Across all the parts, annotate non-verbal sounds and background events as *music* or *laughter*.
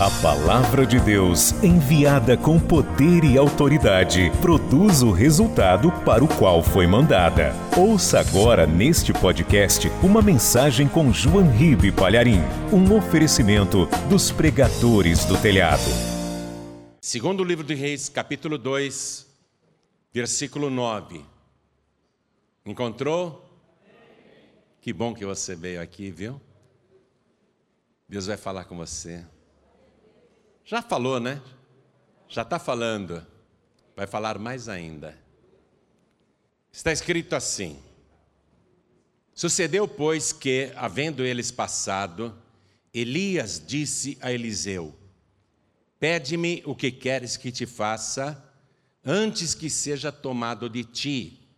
A palavra de Deus, enviada com poder e autoridade, produz o resultado para o qual foi mandada. Ouça agora neste podcast uma mensagem com João Ribe Palharim, um oferecimento dos pregadores do telhado. Segundo livro de Reis, capítulo 2, versículo 9. Encontrou? Que bom que você veio aqui, viu? Deus vai falar com você. Já falou, né? Já está falando. Vai falar mais ainda. Está escrito assim: Sucedeu, pois, que, havendo eles passado, Elias disse a Eliseu: Pede-me o que queres que te faça, antes que seja tomado de ti.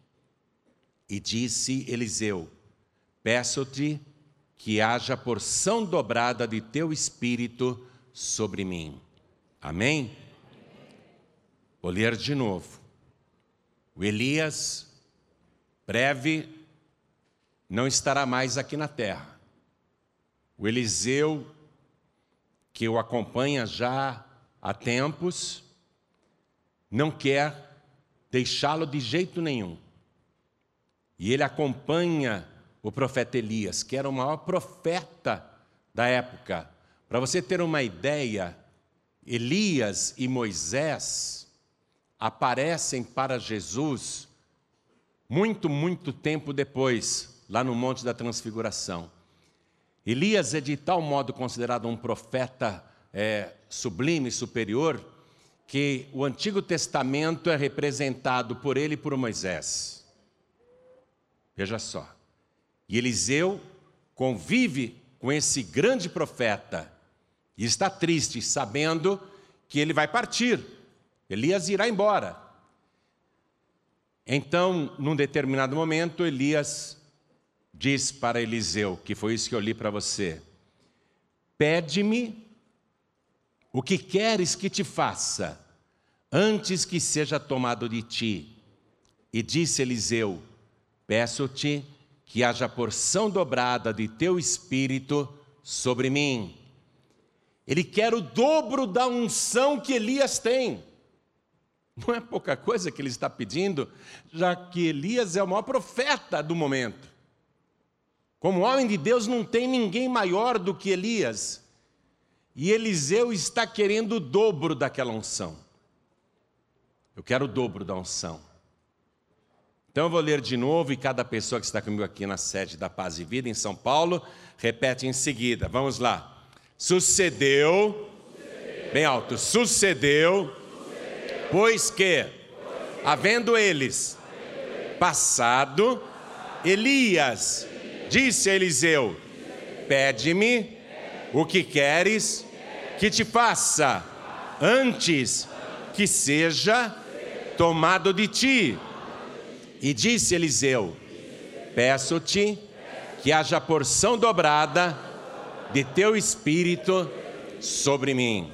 E disse Eliseu: Peço-te que haja porção dobrada de teu espírito sobre mim. Amém? Vou ler de novo. O Elias, breve, não estará mais aqui na terra. O Eliseu, que o acompanha já há tempos, não quer deixá-lo de jeito nenhum. E ele acompanha o profeta Elias, que era o maior profeta da época, para você ter uma ideia, Elias e Moisés aparecem para Jesus muito, muito tempo depois, lá no Monte da Transfiguração. Elias é de tal modo considerado um profeta é, sublime, superior, que o Antigo Testamento é representado por ele e por Moisés. Veja só. E Eliseu convive com esse grande profeta e está triste, sabendo que ele vai partir. Elias irá embora. Então, num determinado momento, Elias diz para Eliseu, que foi isso que eu li para você: Pede-me o que queres que te faça, antes que seja tomado de ti. E disse Eliseu: Peço-te que haja porção dobrada de teu espírito sobre mim. Ele quer o dobro da unção que Elias tem. Não é pouca coisa que ele está pedindo, já que Elias é o maior profeta do momento. Como homem de Deus, não tem ninguém maior do que Elias. E Eliseu está querendo o dobro daquela unção. Eu quero o dobro da unção. Então eu vou ler de novo e cada pessoa que está comigo aqui na sede da Paz e Vida em São Paulo repete em seguida. Vamos lá. Sucedeu, bem alto, sucedeu, pois que, havendo eles passado, Elias disse a Eliseu: Pede-me o que queres que te faça, antes que seja tomado de ti. E disse Eliseu: Peço-te que haja porção dobrada de teu espírito sobre mim.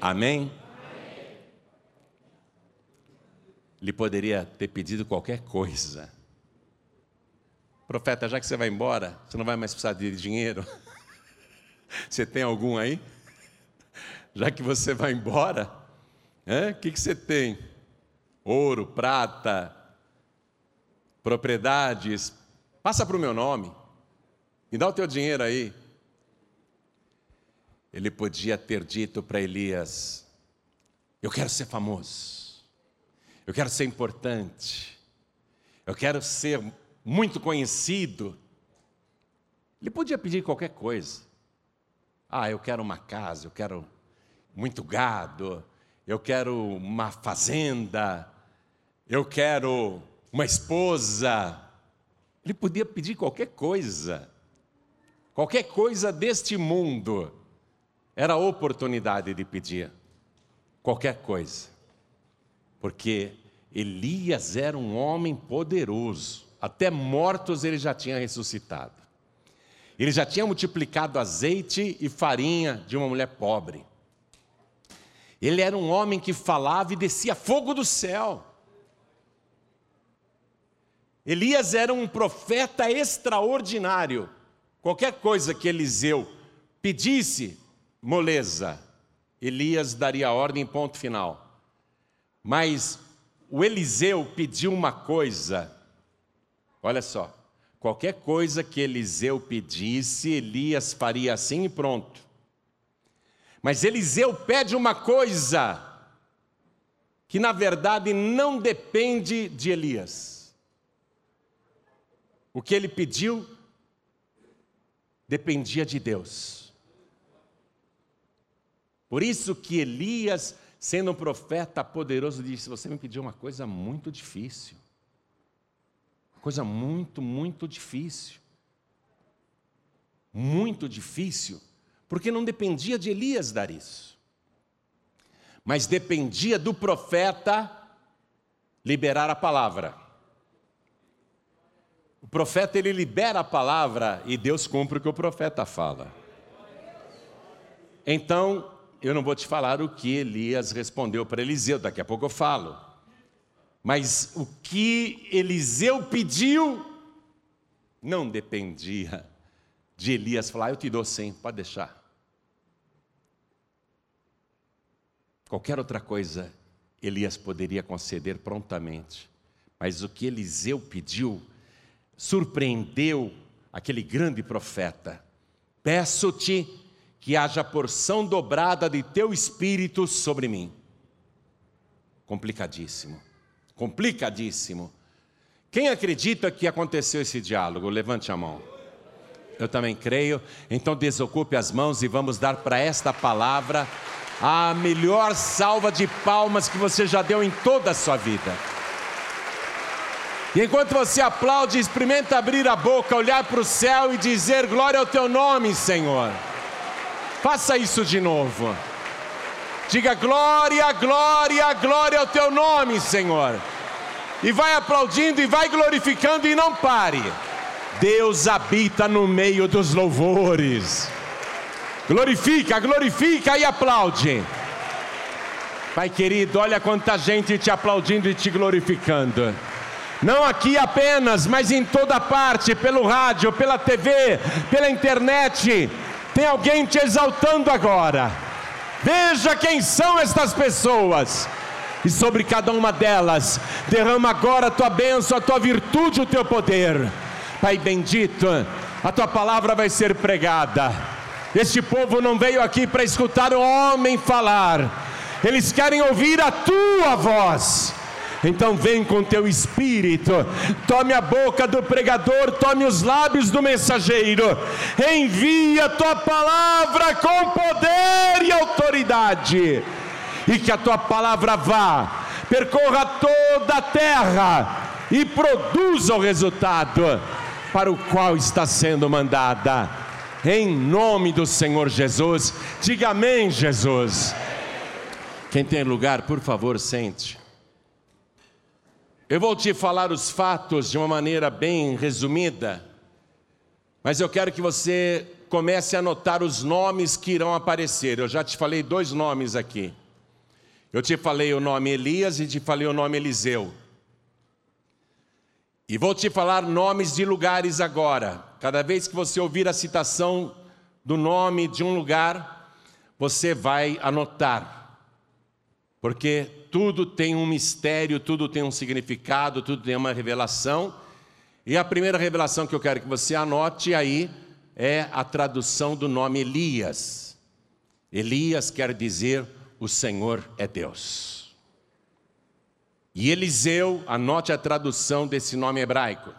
Amém? Ele poderia ter pedido qualquer coisa. Profeta, já que você vai embora, você não vai mais precisar de dinheiro? *laughs* Você tem algum aí? *laughs* Já que você vai embora, o que, que você tem? Ouro, prata, propriedades. Passa para o meu nome. Me dá o teu dinheiro aí ele podia ter dito para Elias: Eu quero ser famoso, eu quero ser importante, eu quero ser muito conhecido. Ele podia pedir qualquer coisa. Ah, eu quero uma casa, eu quero muito gado, eu quero uma fazenda, eu quero uma esposa. Ele podia pedir qualquer coisa, qualquer coisa deste mundo. Era a oportunidade de pedir qualquer coisa, porque Elias era um homem poderoso, até mortos ele já tinha ressuscitado. Ele já tinha multiplicado azeite e farinha de uma mulher pobre. Ele era um homem que falava e descia fogo do céu. Elias era um profeta extraordinário. Qualquer coisa que Eliseu pedisse, moleza, Elias daria ordem, ponto final. Mas o Eliseu pediu uma coisa, olha só, qualquer coisa que Eliseu pedisse, Elias faria assim e pronto. Mas Eliseu pede uma coisa que na verdade não depende de Elias. O que ele pediu dependia de Deus. Por isso que Elias, sendo um profeta poderoso, disse: Você me pediu uma coisa muito difícil. Coisa muito, muito difícil. Muito difícil porque não dependia de Elias dar isso, mas dependia do profeta liberar a palavra. O profeta ele libera a palavra e Deus cumpre o que o profeta fala. Então, eu não vou te falar o que Elias respondeu para Eliseu, daqui a pouco eu falo. Mas o que Eliseu pediu não dependia de Elias falar, eu te dou sim, pode deixar. Qualquer outra coisa Elias poderia conceder prontamente, mas o que Eliseu pediu surpreendeu aquele grande profeta. Peço-te que haja porção dobrada de teu espírito sobre mim. Complicadíssimo, complicadíssimo. Quem acredita que aconteceu esse diálogo? Levante a mão. Eu também creio. Então desocupe as mãos e vamos dar para esta palavra a melhor salva de palmas que você já deu em toda a sua vida. E enquanto você aplaude, experimenta abrir a boca, olhar para o céu e dizer: Glória ao teu nome, Senhor. Faça isso de novo. Diga glória, glória, glória ao teu nome, Senhor. E vai aplaudindo e vai glorificando e não pare. Deus habita no meio dos louvores. Glorifica, glorifica e aplaude. Pai querido, olha quanta gente te aplaudindo e te glorificando. Não aqui apenas, mas em toda parte, pelo rádio, pela TV, pela internet. Tem alguém te exaltando agora. Veja quem são estas pessoas. E sobre cada uma delas, derrama agora a tua bênção, a tua virtude, o teu poder. Pai bendito, a tua palavra vai ser pregada este povo não veio aqui para escutar o homem falar, eles querem ouvir a tua voz. Então vem com teu espírito, tome a boca do pregador, tome os lábios do mensageiro, envia a tua palavra com poder e autoridade, e que a tua palavra vá, percorra toda a terra e produza o resultado para o qual está sendo mandada em nome do Senhor Jesus. Diga amém, Jesus. Quem tem lugar, por favor, sente. Eu vou te falar os fatos de uma maneira bem resumida, mas eu quero que você comece a anotar os nomes que irão aparecer. Eu já te falei dois nomes aqui. Eu te falei o nome Elias e te falei o nome Eliseu. E vou te falar nomes de lugares agora. Cada vez que você ouvir a citação do nome de um lugar, você vai anotar. Porque tudo tem um mistério, tudo tem um significado, tudo tem uma revelação. E a primeira revelação que eu quero que você anote aí é a tradução do nome Elias. Elias quer dizer o Senhor é Deus. E Eliseu, anote a tradução desse nome hebraico.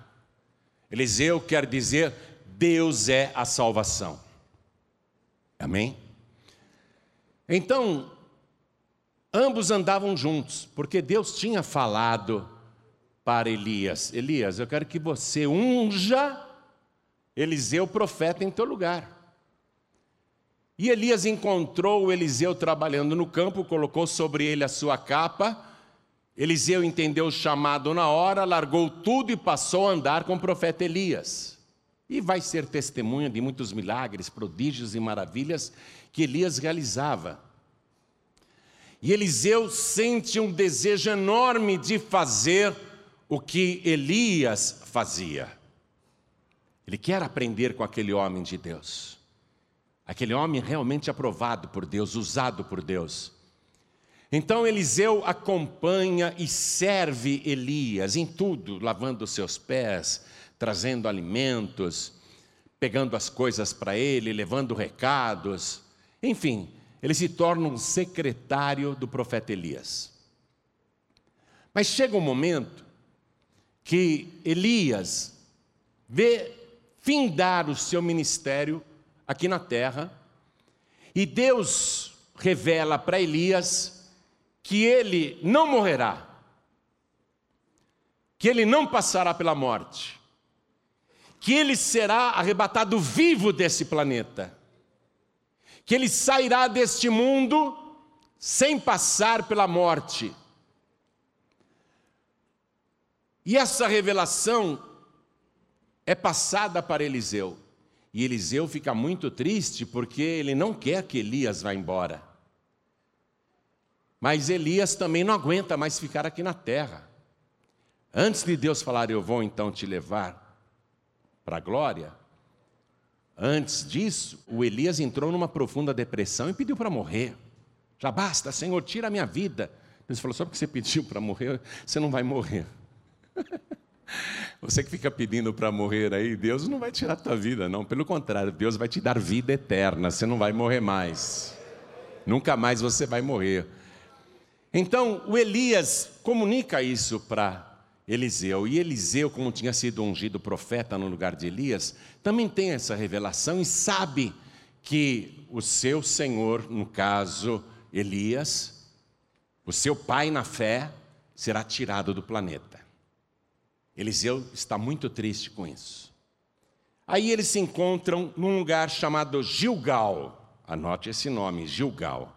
Eliseu quer dizer Deus é a salvação. Amém? Então, ambos andavam juntos, porque Deus tinha falado para Elias: Elias, eu quero que você unja Eliseu profeta em teu lugar. E Elias encontrou Eliseu trabalhando no campo, colocou sobre ele a sua capa Eliseu entendeu o chamado na hora, largou tudo e passou a andar com o profeta Elias. E vai ser testemunha de muitos milagres, prodígios e maravilhas que Elias realizava. E Eliseu sente um desejo enorme de fazer o que Elias fazia. Ele quer aprender com aquele homem de Deus. Aquele homem realmente aprovado por Deus, usado por Deus. Então Eliseu acompanha e serve Elias em tudo, lavando seus pés, trazendo alimentos, pegando as coisas para ele, levando recados. Enfim, ele se torna um secretário do profeta Elias. Mas chega um momento que Elias vê findar o seu ministério aqui na terra, e Deus revela para Elias que ele não morrerá, que ele não passará pela morte, que ele será arrebatado vivo desse planeta, que ele sairá deste mundo sem passar pela morte. E essa revelação é passada para Eliseu. E Eliseu fica muito triste porque ele não quer que Elias vá embora. Mas Elias também não aguenta mais ficar aqui na terra. Antes de Deus falar, eu vou então te levar para a glória, antes disso, o Elias entrou numa profunda depressão e pediu para morrer. Já basta, Senhor, tira a minha vida. Deus falou: só porque você pediu para morrer, você não vai morrer. *laughs* Você que fica pedindo para morrer aí, Deus não vai tirar a tua vida, não. Pelo contrário, Deus vai te dar vida eterna. Você não vai morrer mais. Nunca mais você vai morrer. Então, o Elias comunica isso para Eliseu. E Eliseu, como tinha sido ungido profeta no lugar de Elias, também tem essa revelação e sabe que o seu senhor, no caso Elias, o seu pai na fé, será tirado do planeta. Eliseu está muito triste com isso. Aí eles se encontram num lugar chamado Gilgal. Anote esse nome, Gilgal.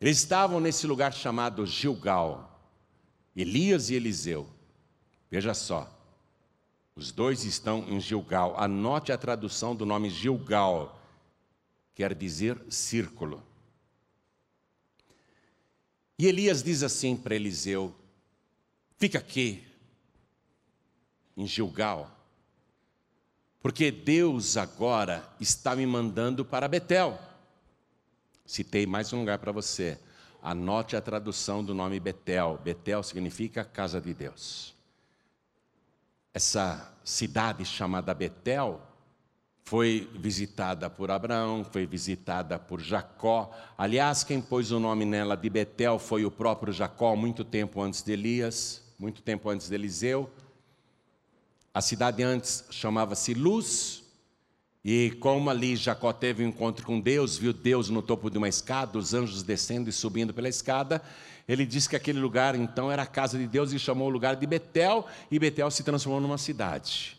Eles estavam nesse lugar chamado Gilgal. Elias e Eliseu. Veja só. Os dois estão em Gilgal. Anote a tradução do nome Gilgal. Quer dizer círculo. E Elias diz assim para Eliseu: Fica aqui, em Gilgal, porque Deus agora está me mandando para Betel. Citei mais um lugar para você. Anote a tradução do nome Betel. Betel significa casa de Deus. Essa cidade chamada Betel foi visitada por Abraão, foi visitada por Jacó. Aliás, quem pôs o nome nela de Betel foi o próprio Jacó, muito tempo antes de Elias, muito tempo antes de Eliseu. A cidade antes chamava-se Luz, e como ali Jacó teve um encontro com Deus, viu Deus no topo de uma escada, os anjos descendo e subindo pela escada, ele disse que aquele lugar então era a casa de Deus e chamou o lugar de Betel, e Betel se transformou numa cidade.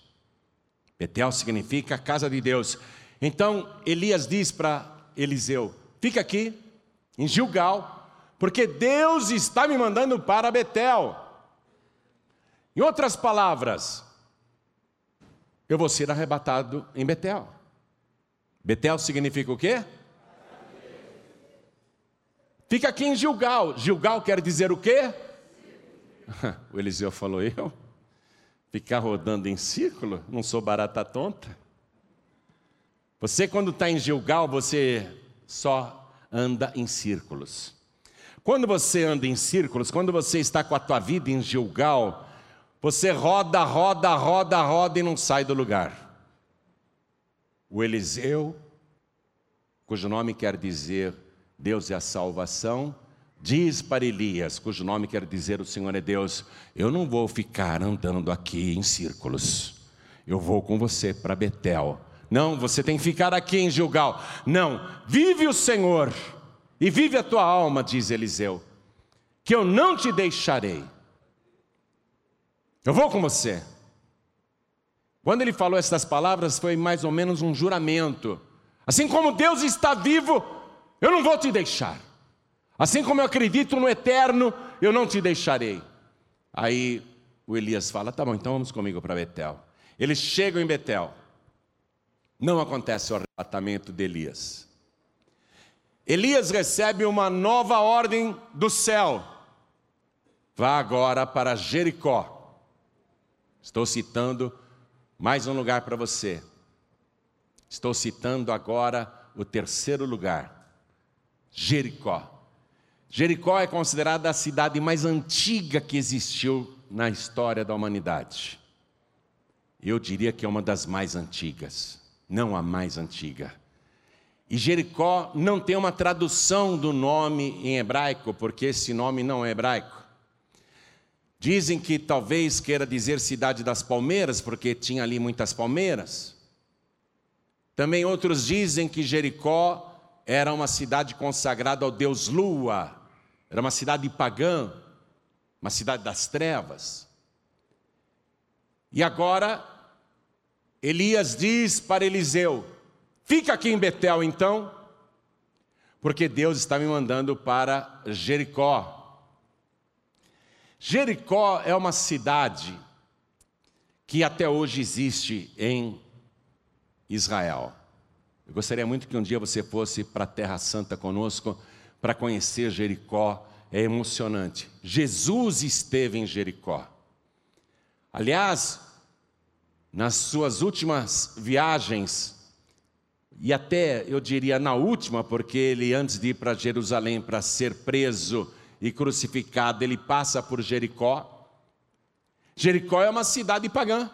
Betel significa casa de Deus. Então Elias diz para Eliseu: fica aqui, em Gilgal, porque Deus está me mandando para Betel. Em outras palavras, eu vou ser arrebatado em Betel. Betel significa o quê? Fica aqui em Gilgal. Gilgal quer dizer o quê? *laughs* O Eliseu falou: Eu? Ficar rodando em círculo? Não sou barata tonta. Você, quando está em Gilgal, você só anda em círculos. Quando você anda em círculos, quando você está com a tua vida em Gilgal, você roda, roda, roda, roda e não sai do lugar. O Eliseu, cujo nome quer dizer Deus é a salvação, diz para Elias, cujo nome quer dizer o Senhor é Deus: Eu não vou ficar andando aqui em círculos, eu vou com você para Betel. Não, você tem que ficar aqui em Gilgal. Não, vive o Senhor e vive a tua alma, diz Eliseu, que eu não te deixarei. Eu vou com você. Quando ele falou essas palavras, foi mais ou menos um juramento. Assim como Deus está vivo, eu não vou te deixar. Assim como eu acredito no eterno, eu não te deixarei. Aí o Elias fala: tá bom, então vamos comigo para Betel. Eles chegam em Betel. Não acontece o arrebatamento de Elias. Elias recebe uma nova ordem do céu. Vá agora para Jericó. Estou citando mais um lugar para você. Estou citando agora o terceiro lugar, Jericó. Jericó é considerada a cidade mais antiga que existiu na história da humanidade. Eu diria que é uma das mais antigas, não a mais antiga. E Jericó não tem uma tradução do nome em hebraico, porque esse nome não é hebraico. Dizem que talvez queira dizer cidade das palmeiras, porque tinha ali muitas palmeiras. Também outros dizem que Jericó era uma cidade consagrada ao deus Lua, era uma cidade pagã, uma cidade das trevas. E agora, Elias diz para Eliseu: Fica aqui em Betel então, porque Deus está me mandando para Jericó. Jericó é uma cidade que até hoje existe em Israel. Eu gostaria muito que um dia você fosse para a Terra Santa conosco para conhecer Jericó. É emocionante. Jesus esteve em Jericó. Aliás, nas suas últimas viagens, e até eu diria na última, porque ele antes de ir para Jerusalém para ser preso e crucificado, ele passa por Jericó. Jericó é uma cidade pagã,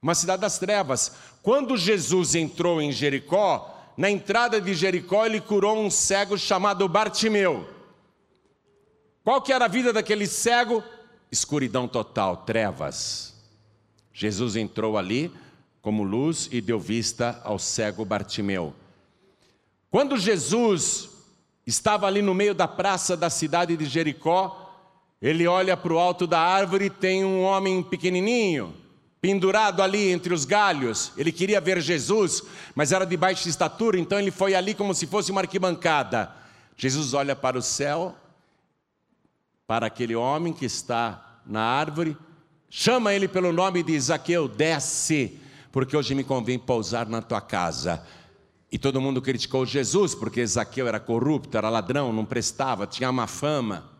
uma cidade das trevas. Quando Jesus entrou em Jericó, na entrada de Jericó, ele curou um cego chamado Bartimeu. Qual que era a vida daquele cego? Escuridão total, trevas. Jesus entrou ali como luz e deu vista ao cego Bartimeu. Quando Jesus estava ali no meio da praça da cidade de Jericó, ele olha para o alto da árvore e tem um homem pequenininho, pendurado ali entre os galhos. Ele queria ver Jesus, mas era de baixa estatura, então ele foi ali como se fosse uma arquibancada. Jesus olha para o céu, para aquele homem que está na árvore, chama ele pelo nome de Zaqueu, desce, porque hoje me convém pousar na tua casa. E todo mundo criticou Jesus, porque Zaqueu era corrupto, era ladrão, não prestava, tinha má fama.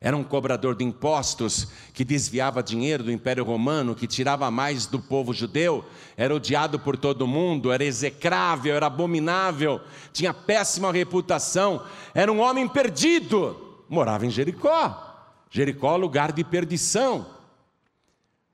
Era um cobrador de impostos que desviava dinheiro do Império Romano, que tirava mais do povo judeu, era odiado por todo mundo, era execrável, era abominável, tinha péssima reputação, era um homem perdido, morava em Jericó. Jericó, lugar de perdição.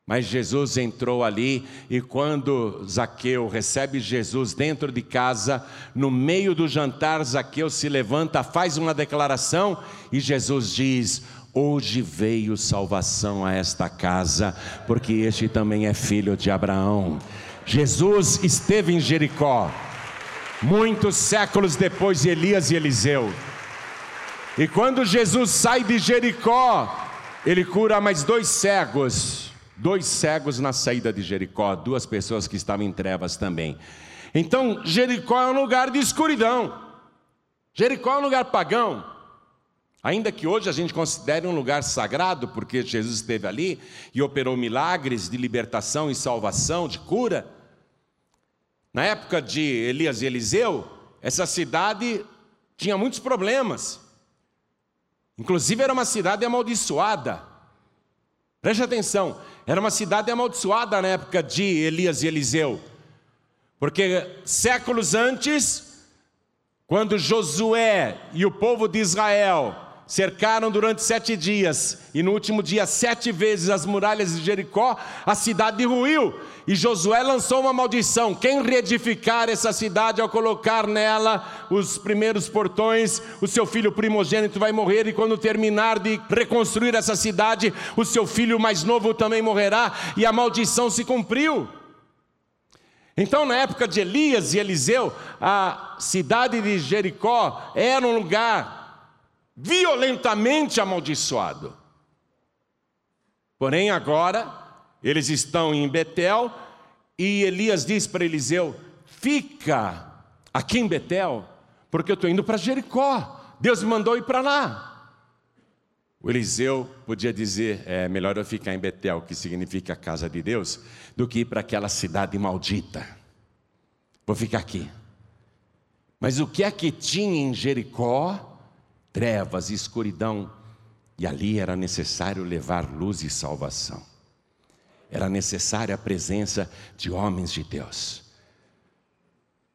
Mas Jesus entrou ali e quando Zaqueu recebe Jesus dentro de casa, no meio do jantar, Zaqueu se levanta, faz uma declaração e Jesus diz: Hoje veio salvação a esta casa, porque este também é filho de Abraão. Jesus esteve em Jericó, muitos séculos depois de Elias e Eliseu. E quando Jesus sai de Jericó, ele cura mais dois cegos dois cegos na saída de Jericó, duas pessoas que estavam em trevas também. Então, Jericó é um lugar de escuridão. Jericó é um lugar pagão. Ainda que hoje a gente considere um lugar sagrado, porque Jesus esteve ali e operou milagres de libertação e salvação, de cura. Na época de Elias e Eliseu, essa cidade tinha muitos problemas. Inclusive era uma cidade amaldiçoada. Preste atenção, era uma cidade amaldiçoada na época de Elias e Eliseu, porque séculos antes, quando Josué e o povo de Israel cercaram durante sete dias, e no último dia, sete vezes as muralhas de Jericó, a cidade ruiu, e Josué lançou uma maldição: quem reedificar essa cidade ao colocar nela os primeiros portões, o seu filho primogênito vai morrer, e quando terminar de reconstruir essa cidade, o seu filho mais novo também morrerá, e a maldição se cumpriu. Então, na época de Elias e Eliseu, a cidade de Jericó era um lugar violentamente amaldiçoado. Porém, agora, eles estão em Betel e Elias diz para Eliseu: Fica aqui em Betel, porque eu estou indo para Jericó. Deus me mandou ir para lá. O Eliseu podia dizer: É melhor eu ficar em Betel, que significa casa de Deus, do que ir para aquela cidade maldita. Vou ficar aqui. Mas o que é que tinha em Jericó trevas e escuridão, e ali era necessário levar luz e salvação. Era necessária a presença de homens de Deus.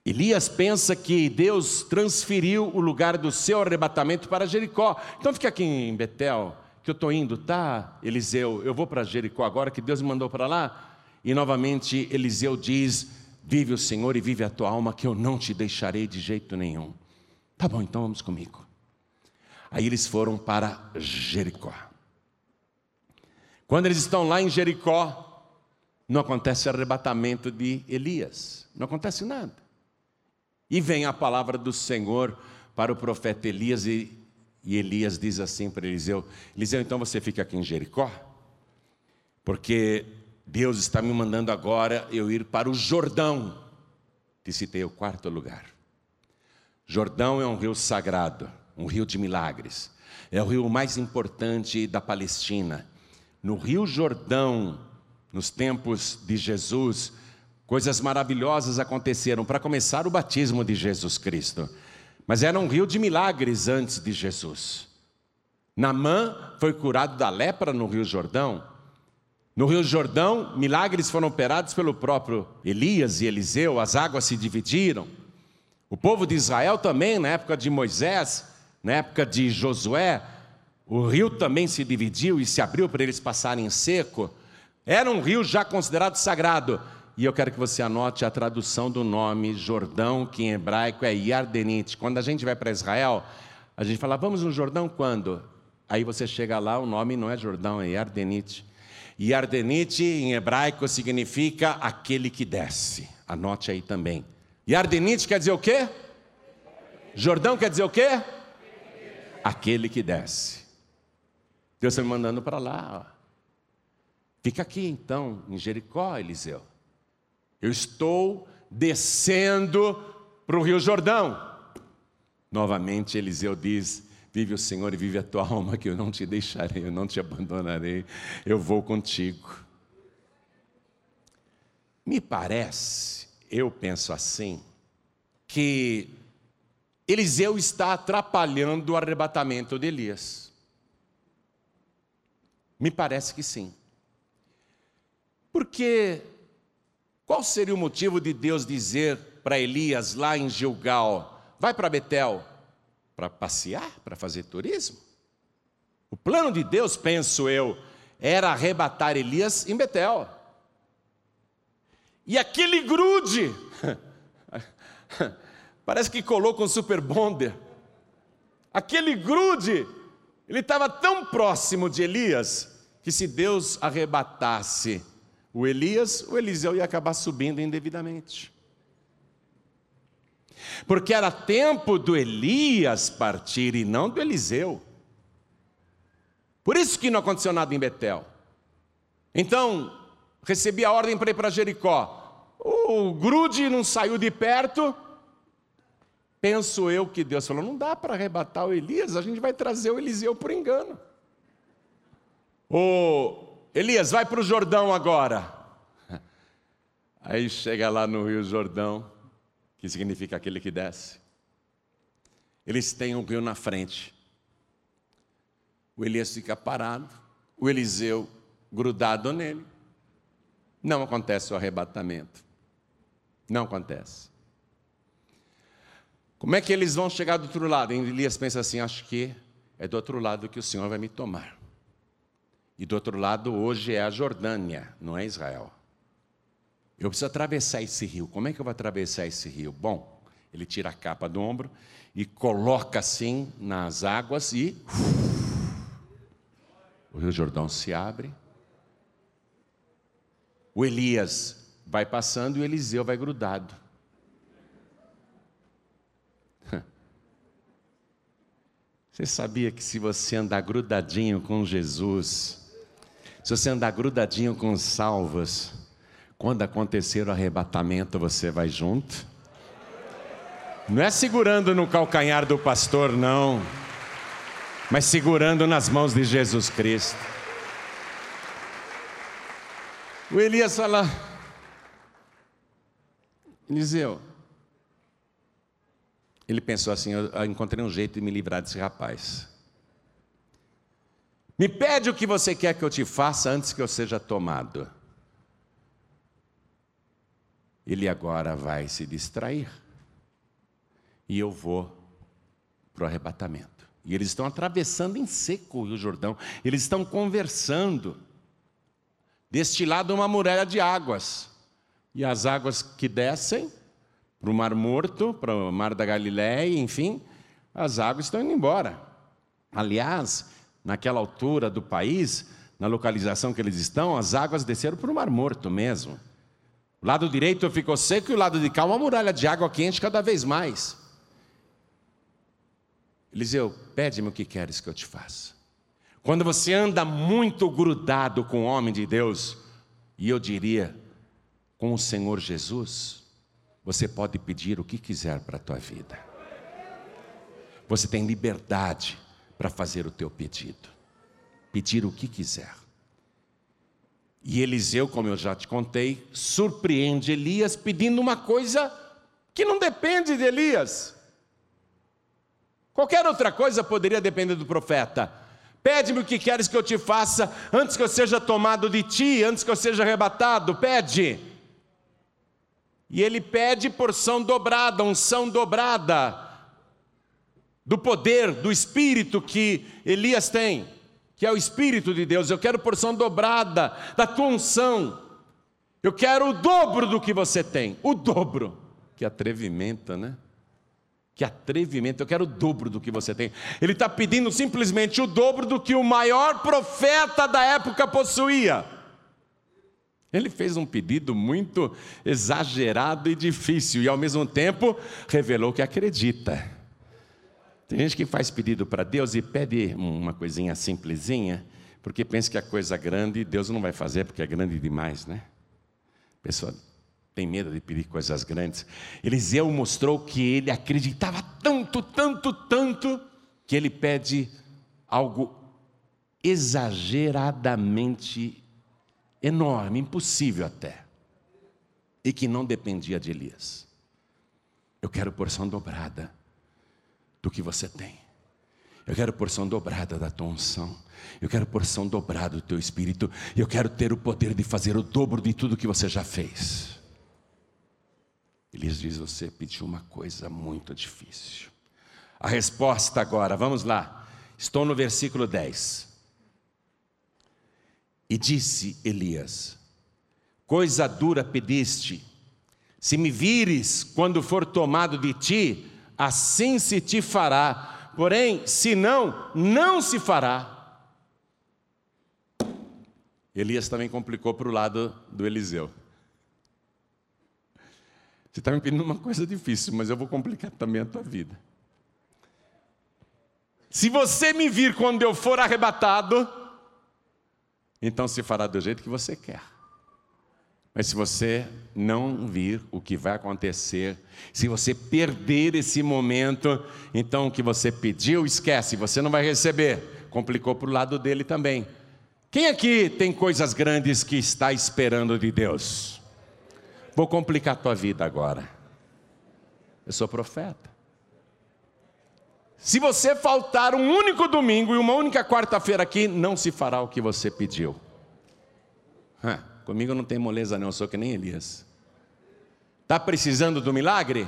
Elias pensa que Deus transferiu o lugar do seu arrebatamento para Jericó. Então fica aqui em Betel, que eu estou indo, tá, Eliseu? Eu vou para Jericó agora, que Deus me mandou para lá. E novamente Eliseu diz: Vive o Senhor e vive a tua alma, que eu não te deixarei de jeito nenhum. Tá bom, então vamos comigo. Aí eles foram para Jericó. Quando eles estão lá em Jericó, não acontece arrebatamento de Elias, não acontece nada. E vem a palavra do Senhor para o profeta Elias, e, e Elias diz assim para Eliseu: Eliseu, então você fica aqui em Jericó, porque Deus está me mandando agora eu ir para o Jordão. Te citei o quarto lugar. Jordão é um rio sagrado, um rio de milagres. É o rio mais importante da Palestina. No Rio Jordão, nos tempos de Jesus, coisas maravilhosas aconteceram. Para começar, o batismo de Jesus Cristo. Mas era um rio de milagres antes de Jesus. Namã foi curado da lepra no Rio Jordão. No Rio Jordão, milagres foram operados pelo próprio Elias e Eliseu, as águas se dividiram. O povo de Israel também, na época de Moisés, na época de Josué, o rio também se dividiu e se abriu para eles passarem em seco. Era um rio já considerado sagrado. E eu quero que você anote a tradução do nome Jordão, que em hebraico é Yardenite. Quando a gente vai para Israel, a gente fala, vamos no Jordão quando? Aí você chega lá, o nome não é Jordão, é Yardenite. E Ardenite em hebraico significa aquele que desce. Anote aí também. Ardenite quer dizer o quê? Jordão quer dizer o quê? Aquele que desce. Deus está me mandando para lá. Ó. Fica aqui então, em Jericó, Eliseu. Eu estou descendo para o Rio Jordão. Novamente Eliseu diz: Vive o Senhor e vive a tua alma, que eu não te deixarei, eu não te abandonarei, eu vou contigo. Me parece, eu penso assim, que Eliseu está atrapalhando o arrebatamento de Elias. Me parece que sim. Porque qual seria o motivo de Deus dizer para Elias lá em Gilgal: vai para Betel? para passear, para fazer turismo. O plano de Deus, penso eu, era arrebatar Elias em Betel. E aquele grude, *laughs* parece que colou com super bonder. Aquele grude, ele estava tão próximo de Elias, que se Deus arrebatasse o Elias, o Eliseu ia acabar subindo indevidamente porque era tempo do Elias partir e não do Eliseu. Por isso que não aconteceu nada em Betel. Então, recebi a ordem para ir para Jericó. O grude não saiu de perto. Penso eu que Deus falou: não dá para arrebatar o Elias, a gente vai trazer o Eliseu por engano. O Elias, vai para o Jordão agora. *laughs* Aí chega lá no Rio Jordão, que significa aquele que desce. Eles têm um rio na frente. O Elias fica parado, o Eliseu grudado nele. Não acontece o arrebatamento. Não acontece. Como é que eles vão chegar do outro lado? E Elias pensa assim: acho que é do outro lado que o Senhor vai me tomar. E do outro lado, hoje é a Jordânia, não é Israel. Eu preciso atravessar esse rio. Como é que eu vou atravessar esse rio? Bom, ele tira a capa do ombro e coloca assim nas águas e o Rio Jordão se abre. O Elias vai passando e o Eliseu vai grudado. Você sabia que se você andar grudadinho com Jesus, se você andar grudadinho com os salvos, quando acontecer o arrebatamento, você vai junto? Não é segurando no calcanhar do pastor, não, mas segurando nas mãos de Jesus Cristo. O Elias fala, Eliseu, ele pensou assim: eu encontrei um jeito de me livrar desse rapaz. Me pede o que você quer que eu te faça antes que eu seja tomado ele agora vai se distrair. e eu vou para o arrebatamento. E eles estão atravessando em seco o Rio Jordão, eles estão conversando. Deste lado, uma muralha de águas, e as águas que descem para o Mar Morto, para o Mar da Galiléia, enfim, as águas estão indo embora. Aliás, naquela altura do país, na localização que eles estão, as águas desceram para o Mar Morto mesmo. O lado direito ficou seco e o lado de cá uma muralha de água quente cada vez mais. Eliseu, pede-me o que queres que eu te faça. Quando você anda muito grudado com o homem de Deus, e eu diria, com o Senhor Jesus, você pode pedir o que quiser para a tua vida. Você tem liberdade para fazer o teu pedido. Pedir o que quiser. E Eliseu, como eu já te contei, surpreende Elias pedindo uma coisa que não depende de Elias. Qualquer outra coisa poderia depender do profeta. Pede-me o que queres que eu te faça antes que eu seja tomado de ti, antes que eu seja arrebatado. Pede. E ele pede porção dobrada, unção dobrada do poder, do espírito que Elias tem, que é o espírito de Deus. Eu quero porção dobrada da tua unção. Eu quero o dobro do que você tem, o dobro. Que atrevimento, né? Que atrevimento, eu quero o dobro do que você tem. Ele está pedindo simplesmente o dobro do que o maior profeta da época possuía. Ele fez um pedido muito exagerado e difícil, e ao mesmo tempo revelou que acredita. Tem gente que faz pedido para Deus e pede uma coisinha simplesinha, porque pensa que a coisa grande Deus não vai fazer porque é grande demais, né? A pessoa tem medo de pedir coisas grandes. Eliseu mostrou que ele acreditava tanto, tanto, tanto, que ele pede algo exageradamente enorme, impossível até, e que não dependia de Elias. Eu quero porção dobrada do que você tem. Eu quero porção dobrada da tua unção. Eu quero porção dobrada do teu espírito. Eu quero ter o poder de fazer o dobro de tudo que você já fez. Elias diz: Você pediu uma coisa muito difícil. A resposta agora, vamos lá. Estou no versículo 10. E disse Elias: Coisa dura pediste. Se me vires quando for tomado de ti, assim se te fará. Porém, se não, não se fará. Elias também complicou para o lado do Eliseu. Você está me pedindo uma coisa difícil, mas eu vou complicar também a tua vida. Se você me vir quando eu for arrebatado, então se fará do jeito que você quer. Mas se você não vir o que vai acontecer, se você perder esse momento, então o que você pediu, esquece, você não vai receber. Complicou para o lado dele também. Quem aqui tem coisas grandes que está esperando de Deus? Vou complicar a tua vida agora. Eu sou profeta. Se você faltar um único domingo e uma única quarta-feira aqui, não se fará o que você pediu. Comigo não tem moleza, não, sou que nem Elias. Está precisando do milagre?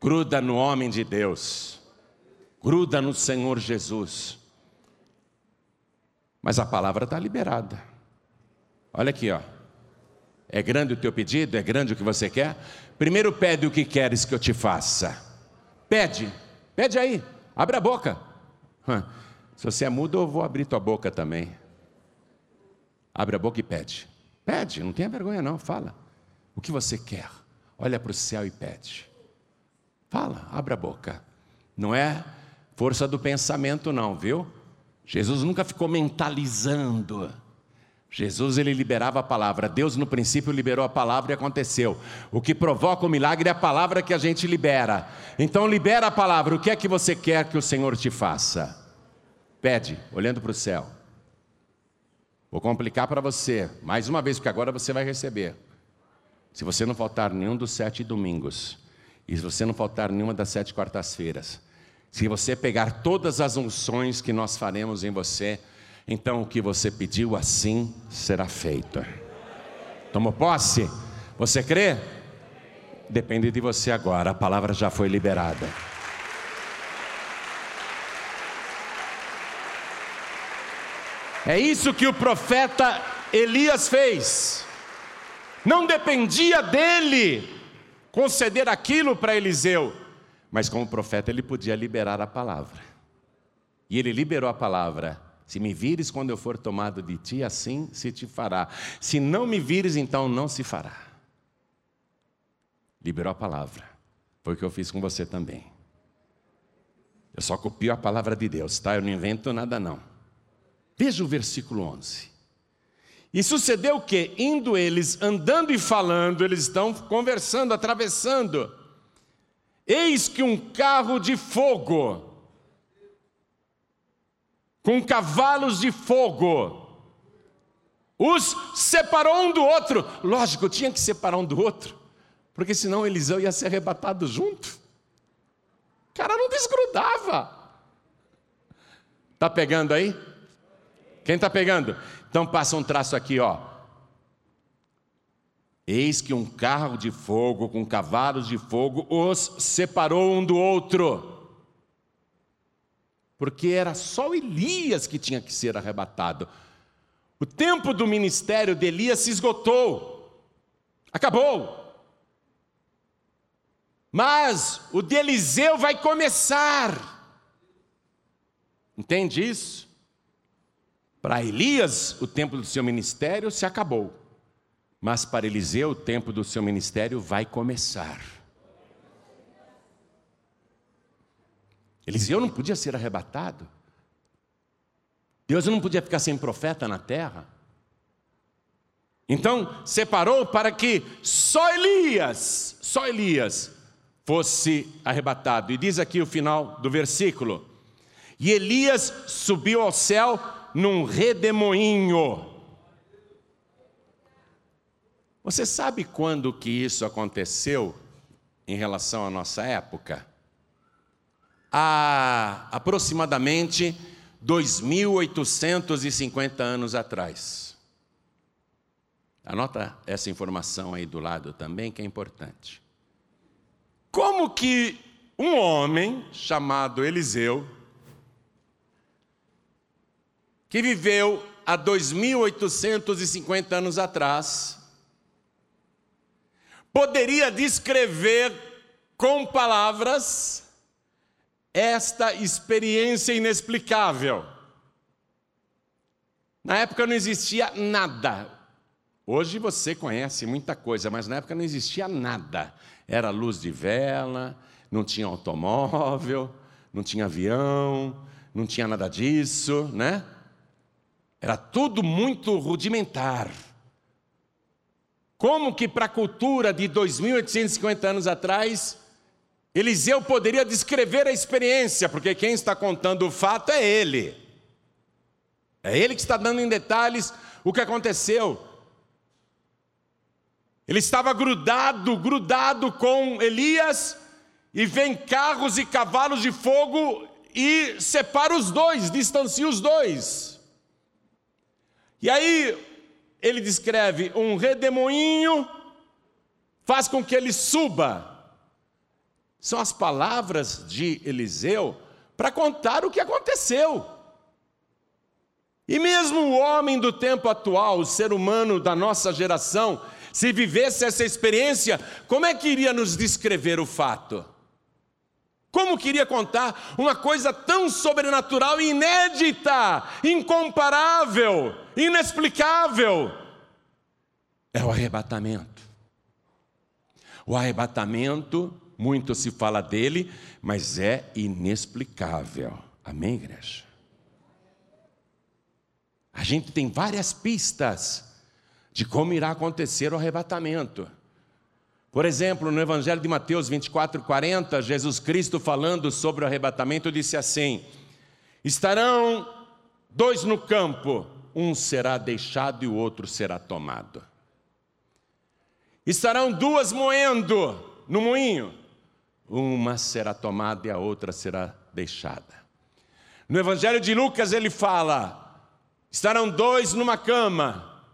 Gruda no homem de Deus, gruda no Senhor Jesus. Mas a palavra está liberada. Olha aqui, ó. É grande o teu pedido? É grande o que você quer? Primeiro pede o que queres que eu te faça. Pede, pede aí, abre a boca. Se você é mudo, eu vou abrir tua boca também. Abre a boca e pede. Pede, não tenha vergonha não, fala. O que você quer? Olha para o céu e pede. Fala, abre a boca. Não é força do pensamento não, viu? Jesus nunca ficou mentalizando. Jesus ele liberava a palavra. Deus no princípio liberou a palavra e aconteceu. O que provoca o milagre é a palavra que a gente libera. Então libera a palavra. O que é que você quer que o Senhor te faça? Pede, olhando para o céu. Vou complicar para você, mais uma vez, porque agora você vai receber. Se você não faltar nenhum dos sete domingos, e se você não faltar nenhuma das sete quartas-feiras, se você pegar todas as unções que nós faremos em você, então o que você pediu assim será feito. Tomou posse? Você crê? Depende de você agora, a palavra já foi liberada. É isso que o profeta Elias fez. Não dependia dele conceder aquilo para Eliseu, mas como profeta ele podia liberar a palavra. E ele liberou a palavra. Se me vires quando eu for tomado de ti, assim se te fará. Se não me vires, então não se fará. Liberou a palavra. Foi o que eu fiz com você também. Eu só copio a palavra de Deus, tá? Eu não invento nada não. Veja o versículo 11. E sucedeu que, indo eles, andando e falando, eles estão conversando, atravessando, eis que um carro de fogo, com cavalos de fogo, os separou um do outro. Lógico, tinha que separar um do outro, porque senão Eliseu ia ser arrebatado junto. O cara não desgrudava. Tá pegando aí? Quem está pegando? Então passa um traço aqui, ó. Eis que um carro de fogo com cavalos de fogo os separou um do outro. Porque era só Elias que tinha que ser arrebatado. O tempo do ministério de Elias se esgotou. Acabou. Mas o de Eliseu vai começar. Entende isso? Para Elias, o tempo do seu ministério se acabou, mas para Eliseu, o tempo do seu ministério vai começar. Eliseu não podia ser arrebatado. Deus não podia ficar sem profeta na terra. Então, separou para que só Elias, só Elias, fosse arrebatado. E diz aqui o final do versículo: E Elias subiu ao céu num redemoinho. Você sabe quando que isso aconteceu em relação à nossa época? Há aproximadamente 2.850 anos atrás. Anota essa informação aí do lado também, que é importante. Como que um homem chamado Eliseu que viveu há 2.850 anos atrás, poderia descrever com palavras esta experiência inexplicável. Na época não existia nada. Hoje você conhece muita coisa, mas na época não existia nada. Era luz de vela, não tinha automóvel, não tinha avião, não tinha nada disso, né? Era tudo muito rudimentar. Como que para a cultura de 2.850 anos atrás, Eliseu poderia descrever a experiência, porque quem está contando o fato é ele. É ele que está dando em detalhes o que aconteceu. Ele estava grudado, grudado com Elias, e vem carros e cavalos de fogo e separa os dois, distancia os dois. E aí ele descreve um redemoinho, faz com que ele suba. São as palavras de Eliseu para contar o que aconteceu. E mesmo o homem do tempo atual, o ser humano da nossa geração, se vivesse essa experiência, como é que iria nos descrever o fato? Como queria contar uma coisa tão sobrenatural inédita, incomparável, inexplicável? É o arrebatamento. O arrebatamento, muito se fala dele, mas é inexplicável. Amém, igreja? A gente tem várias pistas de como irá acontecer o arrebatamento. Por exemplo, no Evangelho de Mateus 24, 40, Jesus Cristo falando sobre o arrebatamento disse assim: Estarão dois no campo, um será deixado e o outro será tomado. Estarão duas moendo no moinho, uma será tomada e a outra será deixada. No Evangelho de Lucas ele fala: estarão dois numa cama,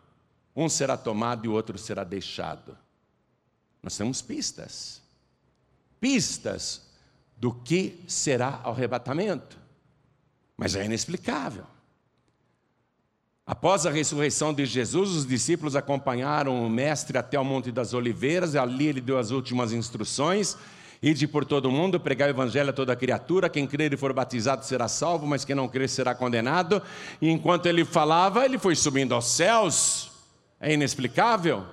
um será tomado e o outro será deixado. Nós temos pistas. Pistas do que será o arrebatamento. Mas é inexplicável. Após a ressurreição de Jesus, os discípulos acompanharam o Mestre até o Monte das Oliveiras, ali ele deu as últimas instruções. Ide por todo o mundo, pregar o evangelho a toda criatura, quem crer e for batizado será salvo, mas quem não crer será condenado. E enquanto ele falava, ele foi subindo aos céus. É inexplicável.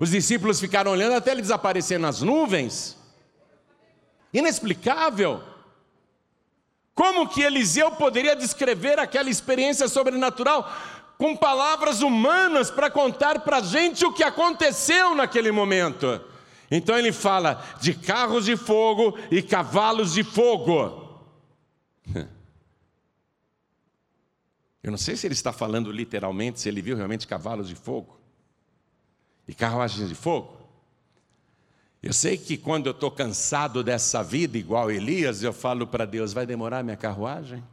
Os discípulos ficaram olhando até ele desaparecer nas nuvens. Inexplicável. Como que Eliseu poderia descrever aquela experiência sobrenatural com palavras humanas para contar para a gente o que aconteceu naquele momento? Então ele fala de carros de fogo e cavalos de fogo. *laughs* Eu não sei se ele está falando literalmente, se ele viu realmente cavalos de fogo e carruagens de fogo. Eu sei que quando eu estou cansado dessa vida, igual Elias, eu falo para Deus: vai demorar minha carruagem?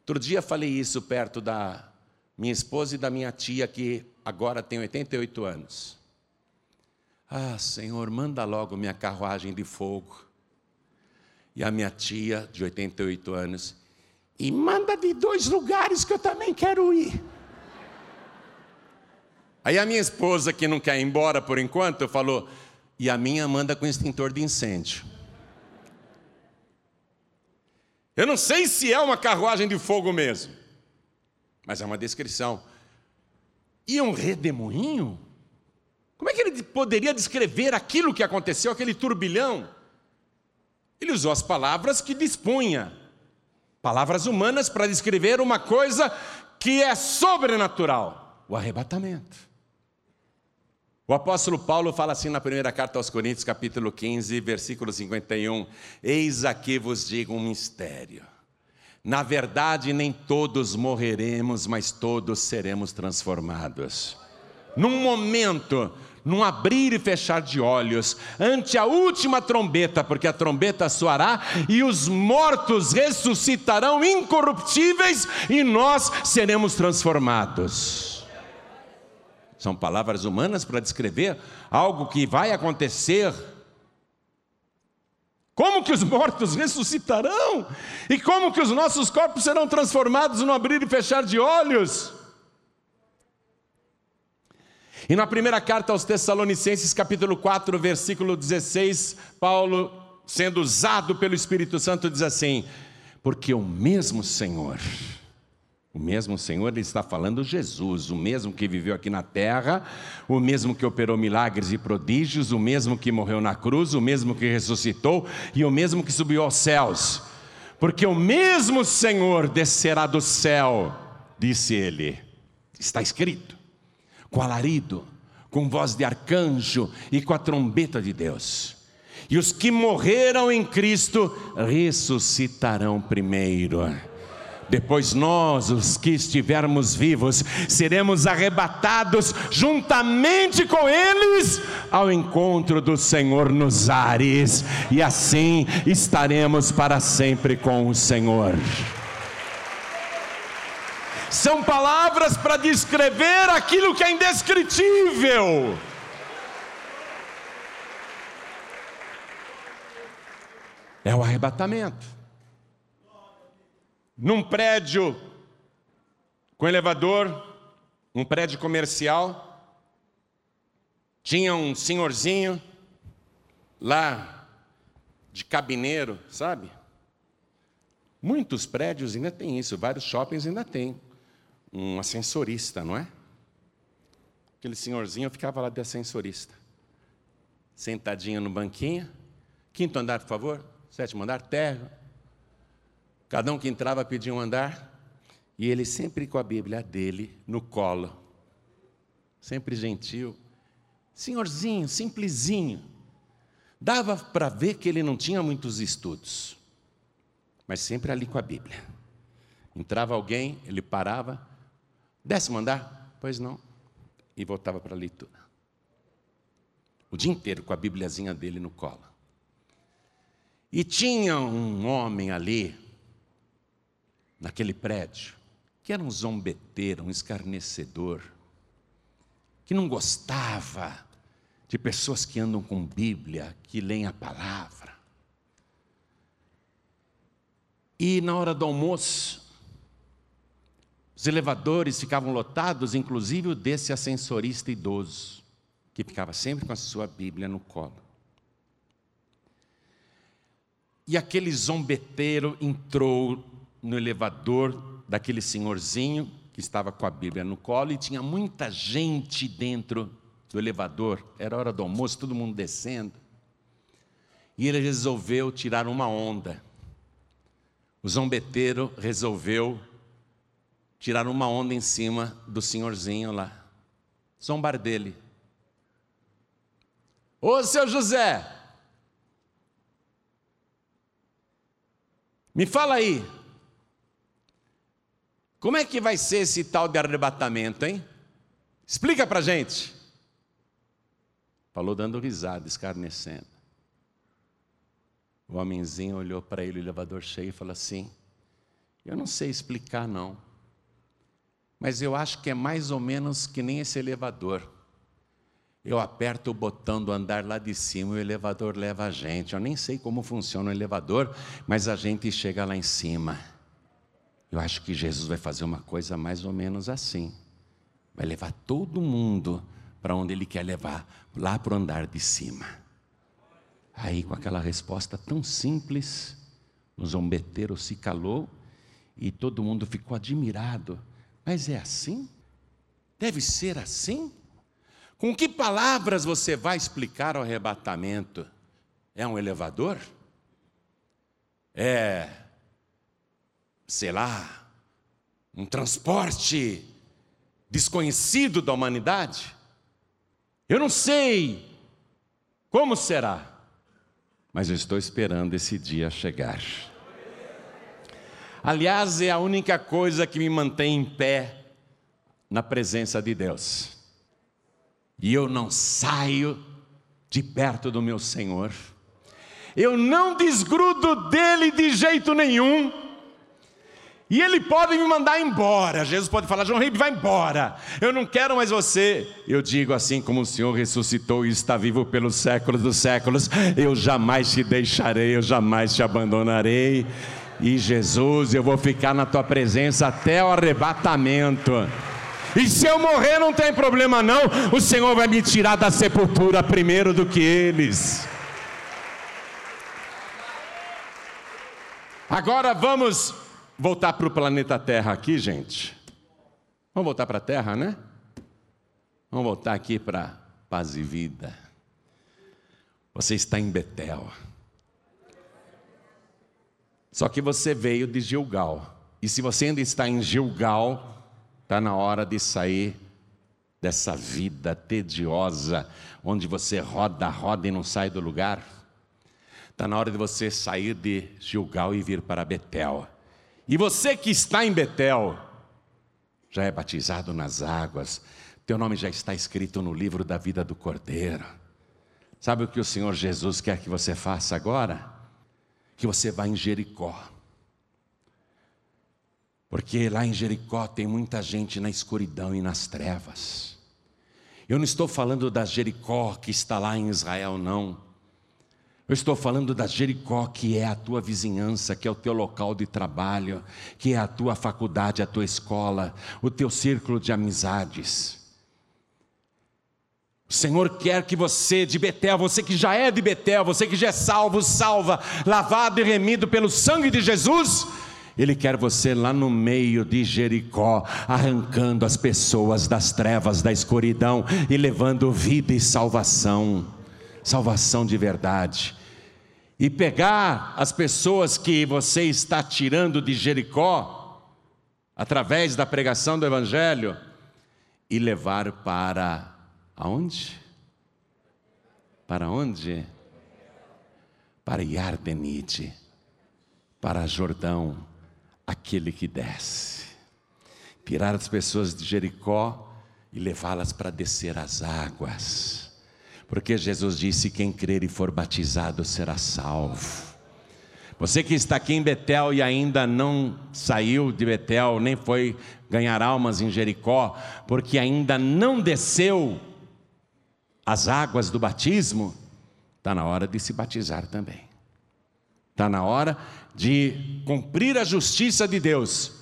Outro dia falei isso perto da minha esposa e da minha tia, que agora tem 88 anos. Ah, Senhor, manda logo minha carruagem de fogo. E a minha tia, de 88 anos, e manda de dois lugares que eu também quero ir. Aí a minha esposa, que não quer ir embora por enquanto, falou: e a minha manda com extintor de incêndio. Eu não sei se é uma carruagem de fogo mesmo, mas é uma descrição. E um redemoinho? Como é que ele poderia descrever aquilo que aconteceu, aquele turbilhão? Ele usou as palavras que dispunha, palavras humanas para descrever uma coisa que é sobrenatural: o arrebatamento. O apóstolo Paulo fala assim na primeira carta aos Coríntios, capítulo 15, versículo 51: Eis aqui vos digo um mistério. Na verdade, nem todos morreremos, mas todos seremos transformados. Num momento, num abrir e fechar de olhos, ante a última trombeta, porque a trombeta soará e os mortos ressuscitarão incorruptíveis e nós seremos transformados. São palavras humanas para descrever algo que vai acontecer. Como que os mortos ressuscitarão? E como que os nossos corpos serão transformados no abrir e fechar de olhos? E na primeira carta aos Tessalonicenses, capítulo 4, versículo 16, Paulo, sendo usado pelo Espírito Santo, diz assim: Porque o mesmo Senhor o mesmo Senhor, ele está falando Jesus, o mesmo que viveu aqui na terra, o mesmo que operou milagres e prodígios, o mesmo que morreu na cruz, o mesmo que ressuscitou e o mesmo que subiu aos céus. Porque o mesmo Senhor descerá do céu, disse ele. Está escrito, com alarido, com voz de arcanjo e com a trombeta de Deus. E os que morreram em Cristo ressuscitarão primeiro. Depois nós, os que estivermos vivos, seremos arrebatados juntamente com eles ao encontro do Senhor nos ares, e assim estaremos para sempre com o Senhor. São palavras para descrever aquilo que é indescritível. É o arrebatamento num prédio com elevador, um prédio comercial, tinha um senhorzinho lá de cabineiro, sabe? Muitos prédios ainda tem isso, vários shoppings ainda tem um ascensorista, não é? Aquele senhorzinho ficava lá de ascensorista, sentadinho no banquinho. Quinto andar, por favor. Sétimo andar, terra. Cada um que entrava pedia um andar, e ele sempre com a Bíblia dele no colo, sempre gentil, senhorzinho, simplesinho. Dava para ver que ele não tinha muitos estudos, mas sempre ali com a Bíblia. Entrava alguém, ele parava, décimo andar? Pois não, e voltava para a leitura. O dia inteiro com a Bíbliazinha dele no colo. E tinha um homem ali, naquele prédio, que era um zombeteiro, um escarnecedor, que não gostava de pessoas que andam com Bíblia, que leem a palavra. E na hora do almoço, os elevadores ficavam lotados, inclusive o desse ascensorista idoso, que ficava sempre com a sua Bíblia no colo. E aquele zombeteiro entrou no elevador daquele senhorzinho que estava com a Bíblia no colo e tinha muita gente dentro do elevador. Era hora do almoço, todo mundo descendo. E ele resolveu tirar uma onda. O zombeteiro resolveu tirar uma onda em cima do senhorzinho lá. Zombar dele. Ô seu José, me fala aí, como é que vai ser esse tal de arrebatamento, hein? Explica pra gente. Falou dando risada, escarnecendo. O homenzinho olhou para ele, o elevador cheio, e falou assim: Eu não sei explicar, não. Mas eu acho que é mais ou menos que nem esse elevador. Eu aperto o botão do andar lá de cima e o elevador leva a gente. Eu nem sei como funciona o elevador, mas a gente chega lá em cima. Eu acho que Jesus vai fazer uma coisa mais ou menos assim. Vai levar todo mundo para onde Ele quer levar, lá para o andar de cima. Aí, com aquela resposta tão simples, o zombeteiro se calou e todo mundo ficou admirado. Mas é assim? Deve ser assim? Com que palavras você vai explicar o arrebatamento? É um elevador? É, sei lá, um transporte desconhecido da humanidade? Eu não sei como será, mas eu estou esperando esse dia chegar. Aliás, é a única coisa que me mantém em pé na presença de Deus. E eu não saio de perto do meu Senhor. Eu não desgrudo dele de jeito nenhum. E ele pode me mandar embora. Jesus pode falar: João Ribe, vai embora. Eu não quero mais você. Eu digo assim como o Senhor ressuscitou e está vivo pelos séculos dos séculos: Eu jamais te deixarei, eu jamais te abandonarei. E Jesus, eu vou ficar na tua presença até o arrebatamento. E se eu morrer, não tem problema não, o Senhor vai me tirar da sepultura primeiro do que eles. Agora vamos voltar para o planeta Terra aqui, gente. Vamos voltar para a Terra, né? Vamos voltar aqui para paz e vida. Você está em Betel. Só que você veio de Gilgal. E se você ainda está em Gilgal, Está na hora de sair dessa vida tediosa, onde você roda, roda e não sai do lugar. Está na hora de você sair de Gilgal e vir para Betel. E você que está em Betel, já é batizado nas águas, teu nome já está escrito no livro da vida do Cordeiro. Sabe o que o Senhor Jesus quer que você faça agora? Que você vá em Jericó. Porque lá em Jericó tem muita gente na escuridão e nas trevas. Eu não estou falando da Jericó que está lá em Israel, não. Eu estou falando da Jericó que é a tua vizinhança, que é o teu local de trabalho, que é a tua faculdade, a tua escola, o teu círculo de amizades. O Senhor quer que você de Betel, você que já é de Betel, você que já é salvo, salva, lavado e remido pelo sangue de Jesus, ele quer você lá no meio de Jericó, arrancando as pessoas das trevas, da escuridão e levando vida e salvação salvação de verdade. E pegar as pessoas que você está tirando de Jericó, através da pregação do Evangelho, e levar para aonde? Para onde? Para Yardenite, para Jordão aquele que desce. Tirar as pessoas de Jericó e levá-las para descer as águas. Porque Jesus disse: quem crer e for batizado será salvo. Você que está aqui em Betel e ainda não saiu de Betel, nem foi ganhar almas em Jericó, porque ainda não desceu as águas do batismo, está na hora de se batizar também. Está na hora de cumprir a justiça de Deus,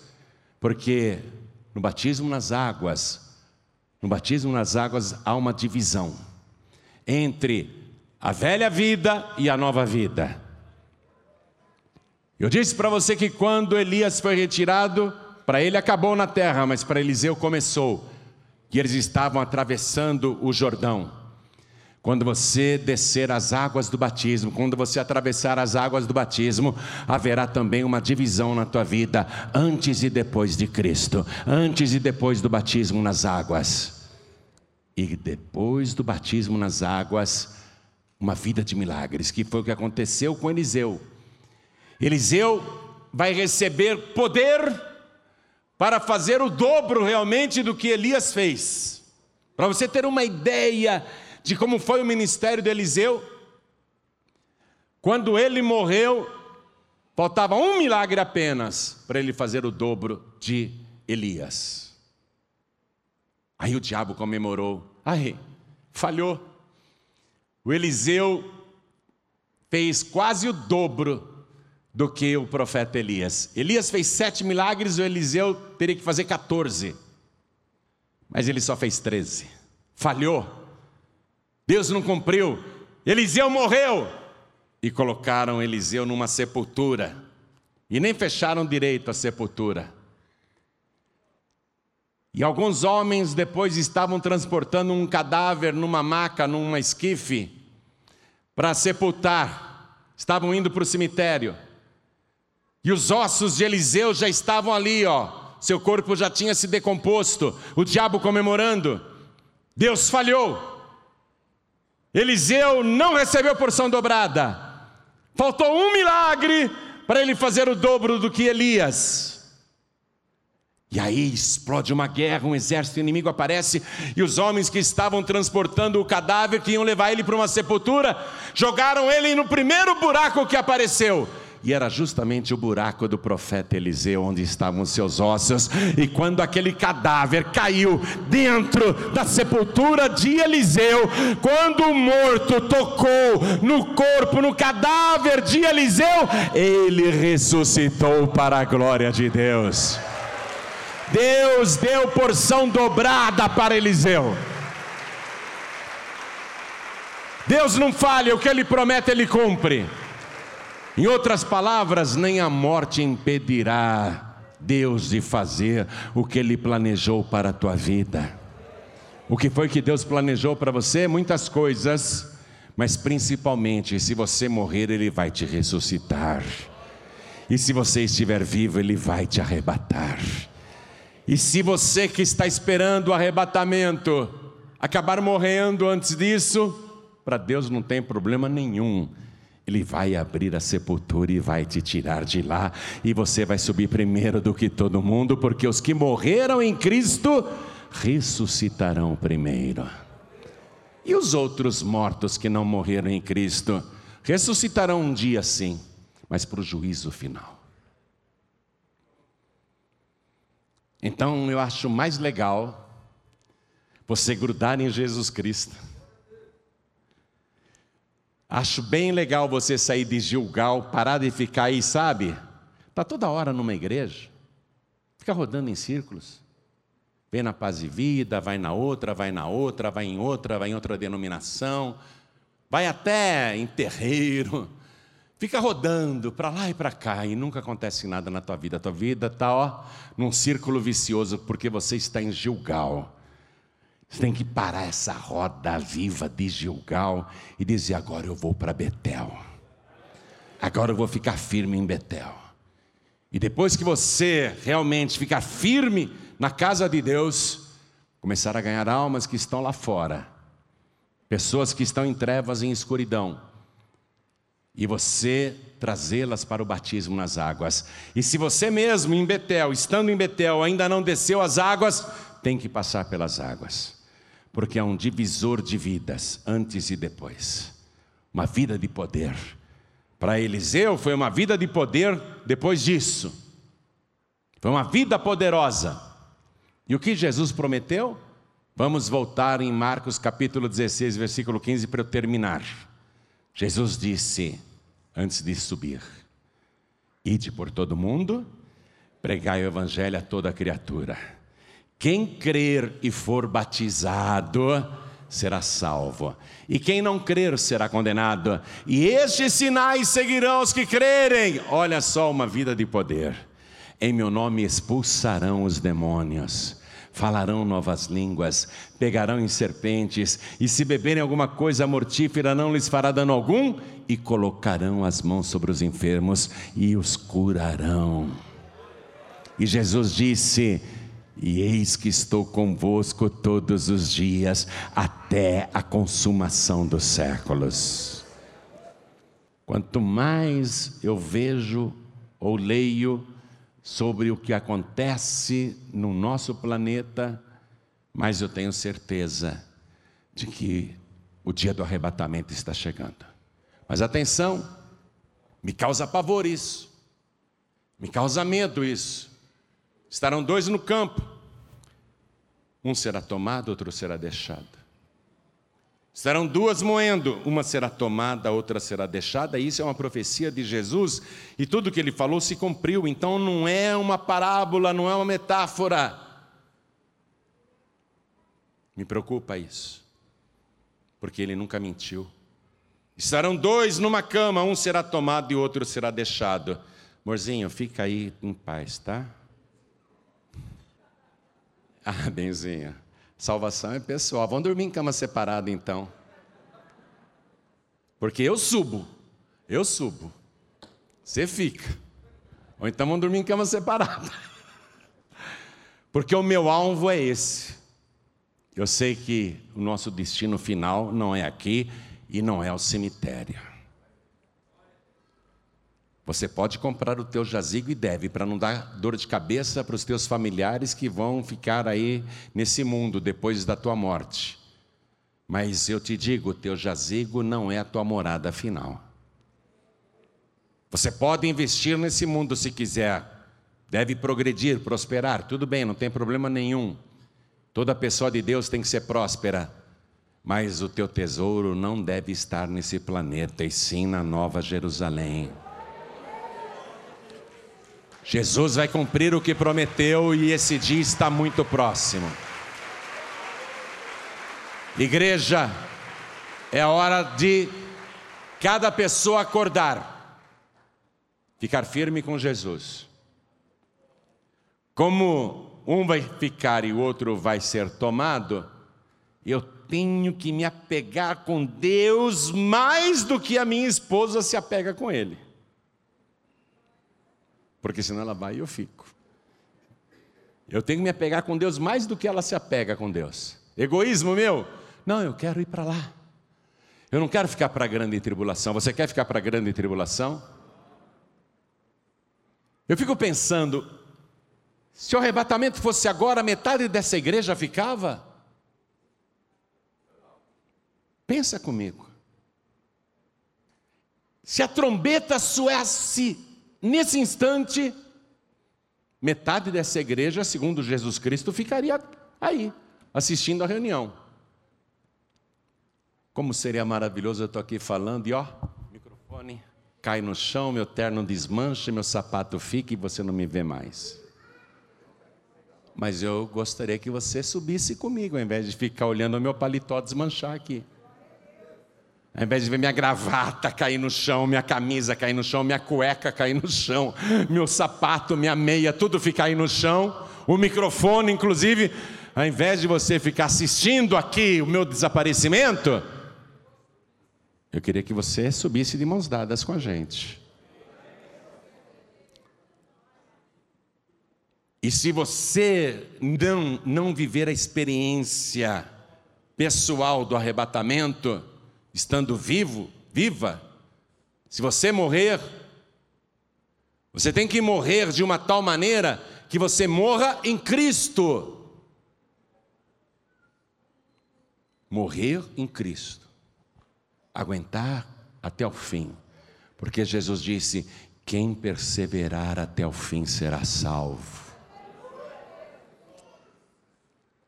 porque no batismo nas águas, no batismo nas águas há uma divisão entre a velha vida e a nova vida. Eu disse para você que quando Elias foi retirado, para ele acabou na terra, mas para Eliseu começou. E eles estavam atravessando o Jordão. Quando você descer as águas do batismo, quando você atravessar as águas do batismo, haverá também uma divisão na tua vida, antes e depois de Cristo, antes e depois do batismo nas águas. E depois do batismo nas águas, uma vida de milagres, que foi o que aconteceu com Eliseu. Eliseu vai receber poder para fazer o dobro realmente do que Elias fez. Para você ter uma ideia de como foi o ministério de Eliseu, quando ele morreu, faltava um milagre apenas para ele fazer o dobro de Elias. Aí o diabo comemorou. Aí, falhou. O Eliseu fez quase o dobro do que o profeta Elias. Elias fez sete milagres, o Eliseu teria que fazer 14. Mas ele só fez 13. Falhou. Deus não cumpriu. Eliseu morreu. E colocaram Eliseu numa sepultura. E nem fecharam direito a sepultura. E alguns homens depois estavam transportando um cadáver numa maca, numa esquife, para sepultar. Estavam indo para o cemitério. E os ossos de Eliseu já estavam ali, ó. Seu corpo já tinha se decomposto. O diabo comemorando. Deus falhou. Eliseu não recebeu porção dobrada. Faltou um milagre para ele fazer o dobro do que Elias. E aí explode uma guerra, um exército inimigo aparece, e os homens que estavam transportando o cadáver, que iam levar ele para uma sepultura, jogaram ele no primeiro buraco que apareceu e era justamente o buraco do profeta Eliseu onde estavam seus ossos. E quando aquele cadáver caiu dentro da sepultura de Eliseu, quando o morto tocou no corpo, no cadáver de Eliseu, ele ressuscitou para a glória de Deus. Deus deu porção dobrada para Eliseu. Deus não falha, o que ele promete, ele cumpre. Em outras palavras, nem a morte impedirá Deus de fazer o que Ele planejou para a tua vida. O que foi que Deus planejou para você? Muitas coisas, mas principalmente, se você morrer, Ele vai te ressuscitar. E se você estiver vivo, Ele vai te arrebatar. E se você que está esperando o arrebatamento acabar morrendo antes disso, para Deus não tem problema nenhum ele vai abrir a sepultura e vai te tirar de lá, e você vai subir primeiro do que todo mundo, porque os que morreram em Cristo ressuscitarão primeiro. E os outros mortos que não morreram em Cristo ressuscitarão um dia sim, mas para o juízo final. Então eu acho mais legal você grudar em Jesus Cristo Acho bem legal você sair de Gilgal, parar de ficar aí, sabe? Está toda hora numa igreja, fica rodando em círculos. Vem na paz e vida, vai na outra, vai na outra, vai em outra, vai em outra denominação, vai até em terreiro, fica rodando para lá e para cá e nunca acontece nada na tua vida. A tua vida está ó, num círculo vicioso porque você está em Gilgal. Você tem que parar essa roda viva de Gilgal e dizer: agora eu vou para Betel. Agora eu vou ficar firme em Betel. E depois que você realmente ficar firme na casa de Deus, começar a ganhar almas que estão lá fora, pessoas que estão em trevas em escuridão, e você trazê-las para o batismo nas águas. E se você mesmo em Betel, estando em Betel, ainda não desceu as águas, tem que passar pelas águas porque é um divisor de vidas, antes e depois. Uma vida de poder. Para Eliseu foi uma vida de poder depois disso. Foi uma vida poderosa. E o que Jesus prometeu? Vamos voltar em Marcos capítulo 16, versículo 15 para eu terminar. Jesus disse, antes de subir: Ide por todo mundo, pregai o evangelho a toda criatura. Quem crer e for batizado será salvo, e quem não crer será condenado. E estes sinais seguirão os que crerem. Olha só uma vida de poder. Em meu nome expulsarão os demônios falarão novas línguas, pegarão em serpentes, e se beberem alguma coisa mortífera, não lhes fará dano algum, e colocarão as mãos sobre os enfermos e os curarão. E Jesus disse: E eis que estou convosco todos os dias, até a consumação dos séculos. Quanto mais eu vejo ou leio sobre o que acontece no nosso planeta, mas eu tenho certeza de que o dia do arrebatamento está chegando. Mas atenção, me causa pavor isso, me causa medo isso. Estarão dois no campo, um será tomado, outro será deixado. Serão duas moendo, uma será tomada, a outra será deixada. Isso é uma profecia de Jesus e tudo que ele falou se cumpriu. Então não é uma parábola, não é uma metáfora. Me preocupa isso, porque ele nunca mentiu. Estarão dois numa cama, um será tomado e outro será deixado. Morzinho, fica aí em paz, tá? *laughs* Ah, benzinha. Salvação é pessoal. Vamos dormir em cama separada então. Porque eu subo, eu subo. Você fica. Ou então vamos dormir em cama separada. *laughs* Porque o meu alvo é esse. Eu sei que o nosso destino final não é aqui e não é o cemitério. Você pode comprar o teu jazigo e deve, para não dar dor de cabeça para os teus familiares que vão ficar aí nesse mundo depois da tua morte. Mas eu te digo, o teu jazigo não é a tua morada final. Você pode investir nesse mundo se quiser, deve progredir, prosperar, tudo bem, não tem problema nenhum. Toda pessoa de Deus tem que ser próspera, mas o teu tesouro não deve estar nesse planeta, e sim na Nova Jerusalém. Jesus vai cumprir o que prometeu e esse dia está muito próximo. Igreja, é hora de cada pessoa acordar, ficar firme com Jesus. Como um vai ficar e o outro vai ser tomado, eu tenho que me apegar com Deus mais do que a minha esposa se apega com Ele porque senão ela vai e eu fico. Eu tenho que me apegar com Deus mais do que ela se apega com Deus. Egoísmo meu? Não, eu quero ir para lá. Eu não quero ficar para a grande tribulação. Você quer ficar para a grande tribulação? Eu fico pensando, se o arrebatamento fosse agora, metade dessa igreja ficava? Pensa comigo. Se a trombeta soasse Nesse instante, metade dessa igreja, segundo Jesus Cristo, ficaria aí, assistindo a reunião. Como seria maravilhoso eu estou aqui falando e ó, microfone cai no chão, meu terno desmancha, meu sapato fica e você não me vê mais. Mas eu gostaria que você subisse comigo, ao invés de ficar olhando o meu paletó desmanchar aqui. Ao invés de ver minha gravata cair no chão, minha camisa cair no chão, minha cueca cair no chão, meu sapato, minha meia, tudo ficar aí no chão, o microfone, inclusive, ao invés de você ficar assistindo aqui o meu desaparecimento, eu queria que você subisse de mãos dadas com a gente. E se você não, não viver a experiência pessoal do arrebatamento, estando vivo, viva, se você morrer, você tem que morrer de uma tal maneira que você morra em Cristo. Morrer em Cristo. Aguentar até o fim. Porque Jesus disse: quem perseverar até o fim será salvo.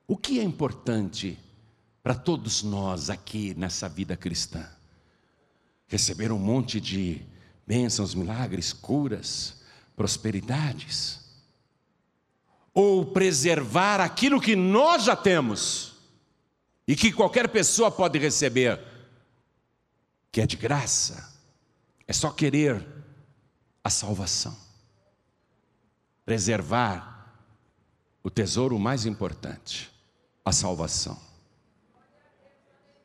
O que é importante para todos nós aqui nessa vida cristã? Receber um monte de bênçãos, milagres, curas, prosperidades? Ou preservar aquilo que nós já temos e que qualquer pessoa pode receber, que é de graça, é só querer a salvação. Preservar o tesouro mais importante, a salvação.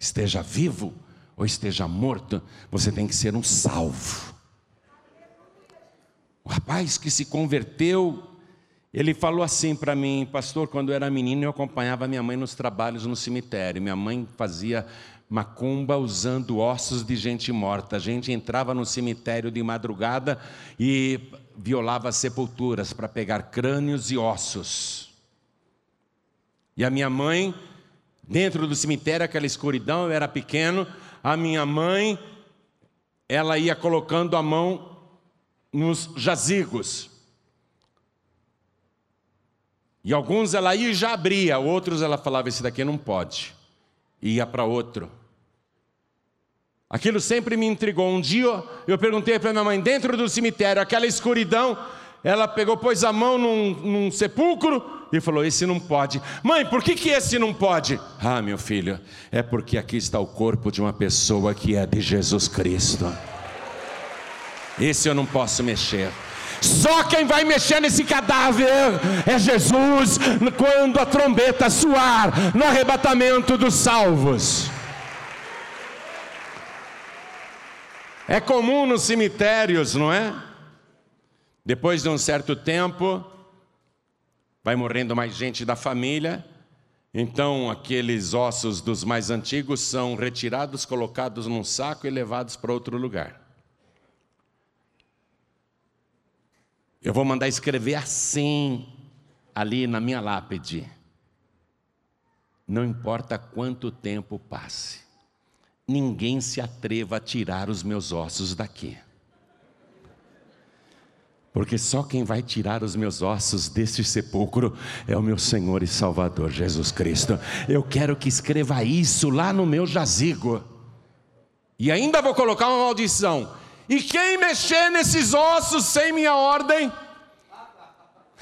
Esteja vivo ou esteja morto, você tem que ser um salvo. O rapaz que se converteu, ele falou assim para mim, pastor, quando eu era menino, eu acompanhava minha mãe nos trabalhos no cemitério. Minha mãe fazia macumba usando ossos de gente morta. A gente entrava no cemitério de madrugada e violava sepulturas para pegar crânios e ossos. E a minha mãe, dentro do cemitério, aquela escuridão, eu era pequeno, a minha mãe, ela ia colocando a mão nos jazigos. E alguns ela ia e já abria, outros ela falava: esse daqui não pode. E ia para outro. Aquilo sempre me intrigou. Um dia eu perguntei para minha mãe, dentro do cemitério, aquela escuridão, ela pegou, pôs a mão num, num, sepulcro e falou: Esse não pode. Mãe, por que, que esse não pode? Ah, meu filho, é porque aqui está o corpo de uma pessoa que é de Jesus Cristo. Esse eu não posso mexer. Só quem vai mexer nesse cadáver é Jesus, quando a trombeta soar no arrebatamento dos salvos. É comum nos cemitérios, não é? Depois de um certo tempo, vai morrendo mais gente da família, então aqueles ossos dos mais antigos são retirados, colocados num saco e levados para outro lugar. Eu vou mandar escrever assim, ali na minha lápide. Não importa quanto tempo passe ninguém se atreva a tirar os meus ossos daqui. Porque só quem vai tirar os meus ossos deste sepulcro é o meu Senhor e Salvador Jesus Cristo. Eu quero que escreva isso lá no meu jazigo. E ainda vou colocar uma maldição. E quem mexer nesses ossos sem minha ordem,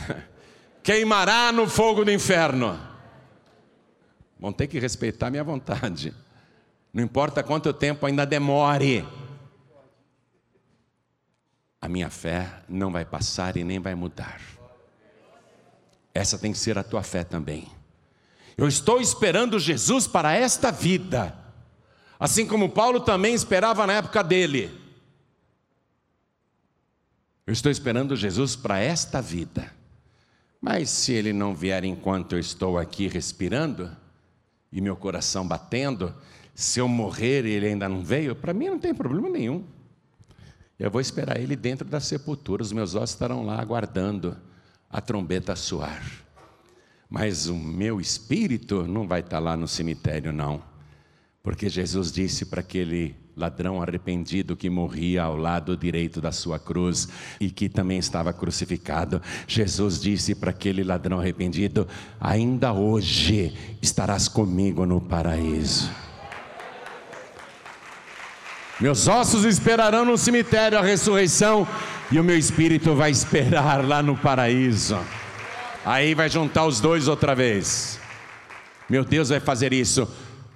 *laughs* queimará no fogo do inferno. Vão ter que respeitar minha vontade. Não importa quanto tempo ainda demore, a minha fé não vai passar e nem vai mudar. Essa tem que ser a tua fé também. Eu estou esperando Jesus para esta vida, assim como Paulo também esperava na época dele. Eu estou esperando Jesus para esta vida. Mas se ele não vier enquanto eu estou aqui respirando e meu coração batendo, se eu morrer e ele ainda não veio, para mim não tem problema nenhum. Eu vou esperar ele dentro da sepultura, os meus ossos estarão lá aguardando a trombeta soar. Mas o meu espírito não vai estar lá no cemitério, não. Porque Jesus disse para aquele ladrão arrependido que morria ao lado direito da sua cruz e que também estava crucificado. Jesus disse para aquele ladrão arrependido: Ainda hoje estarás comigo no paraíso. Meus ossos esperarão no cemitério a ressurreição e o meu espírito vai esperar lá no paraíso. Aí vai juntar os dois outra vez. Meu Deus vai fazer isso.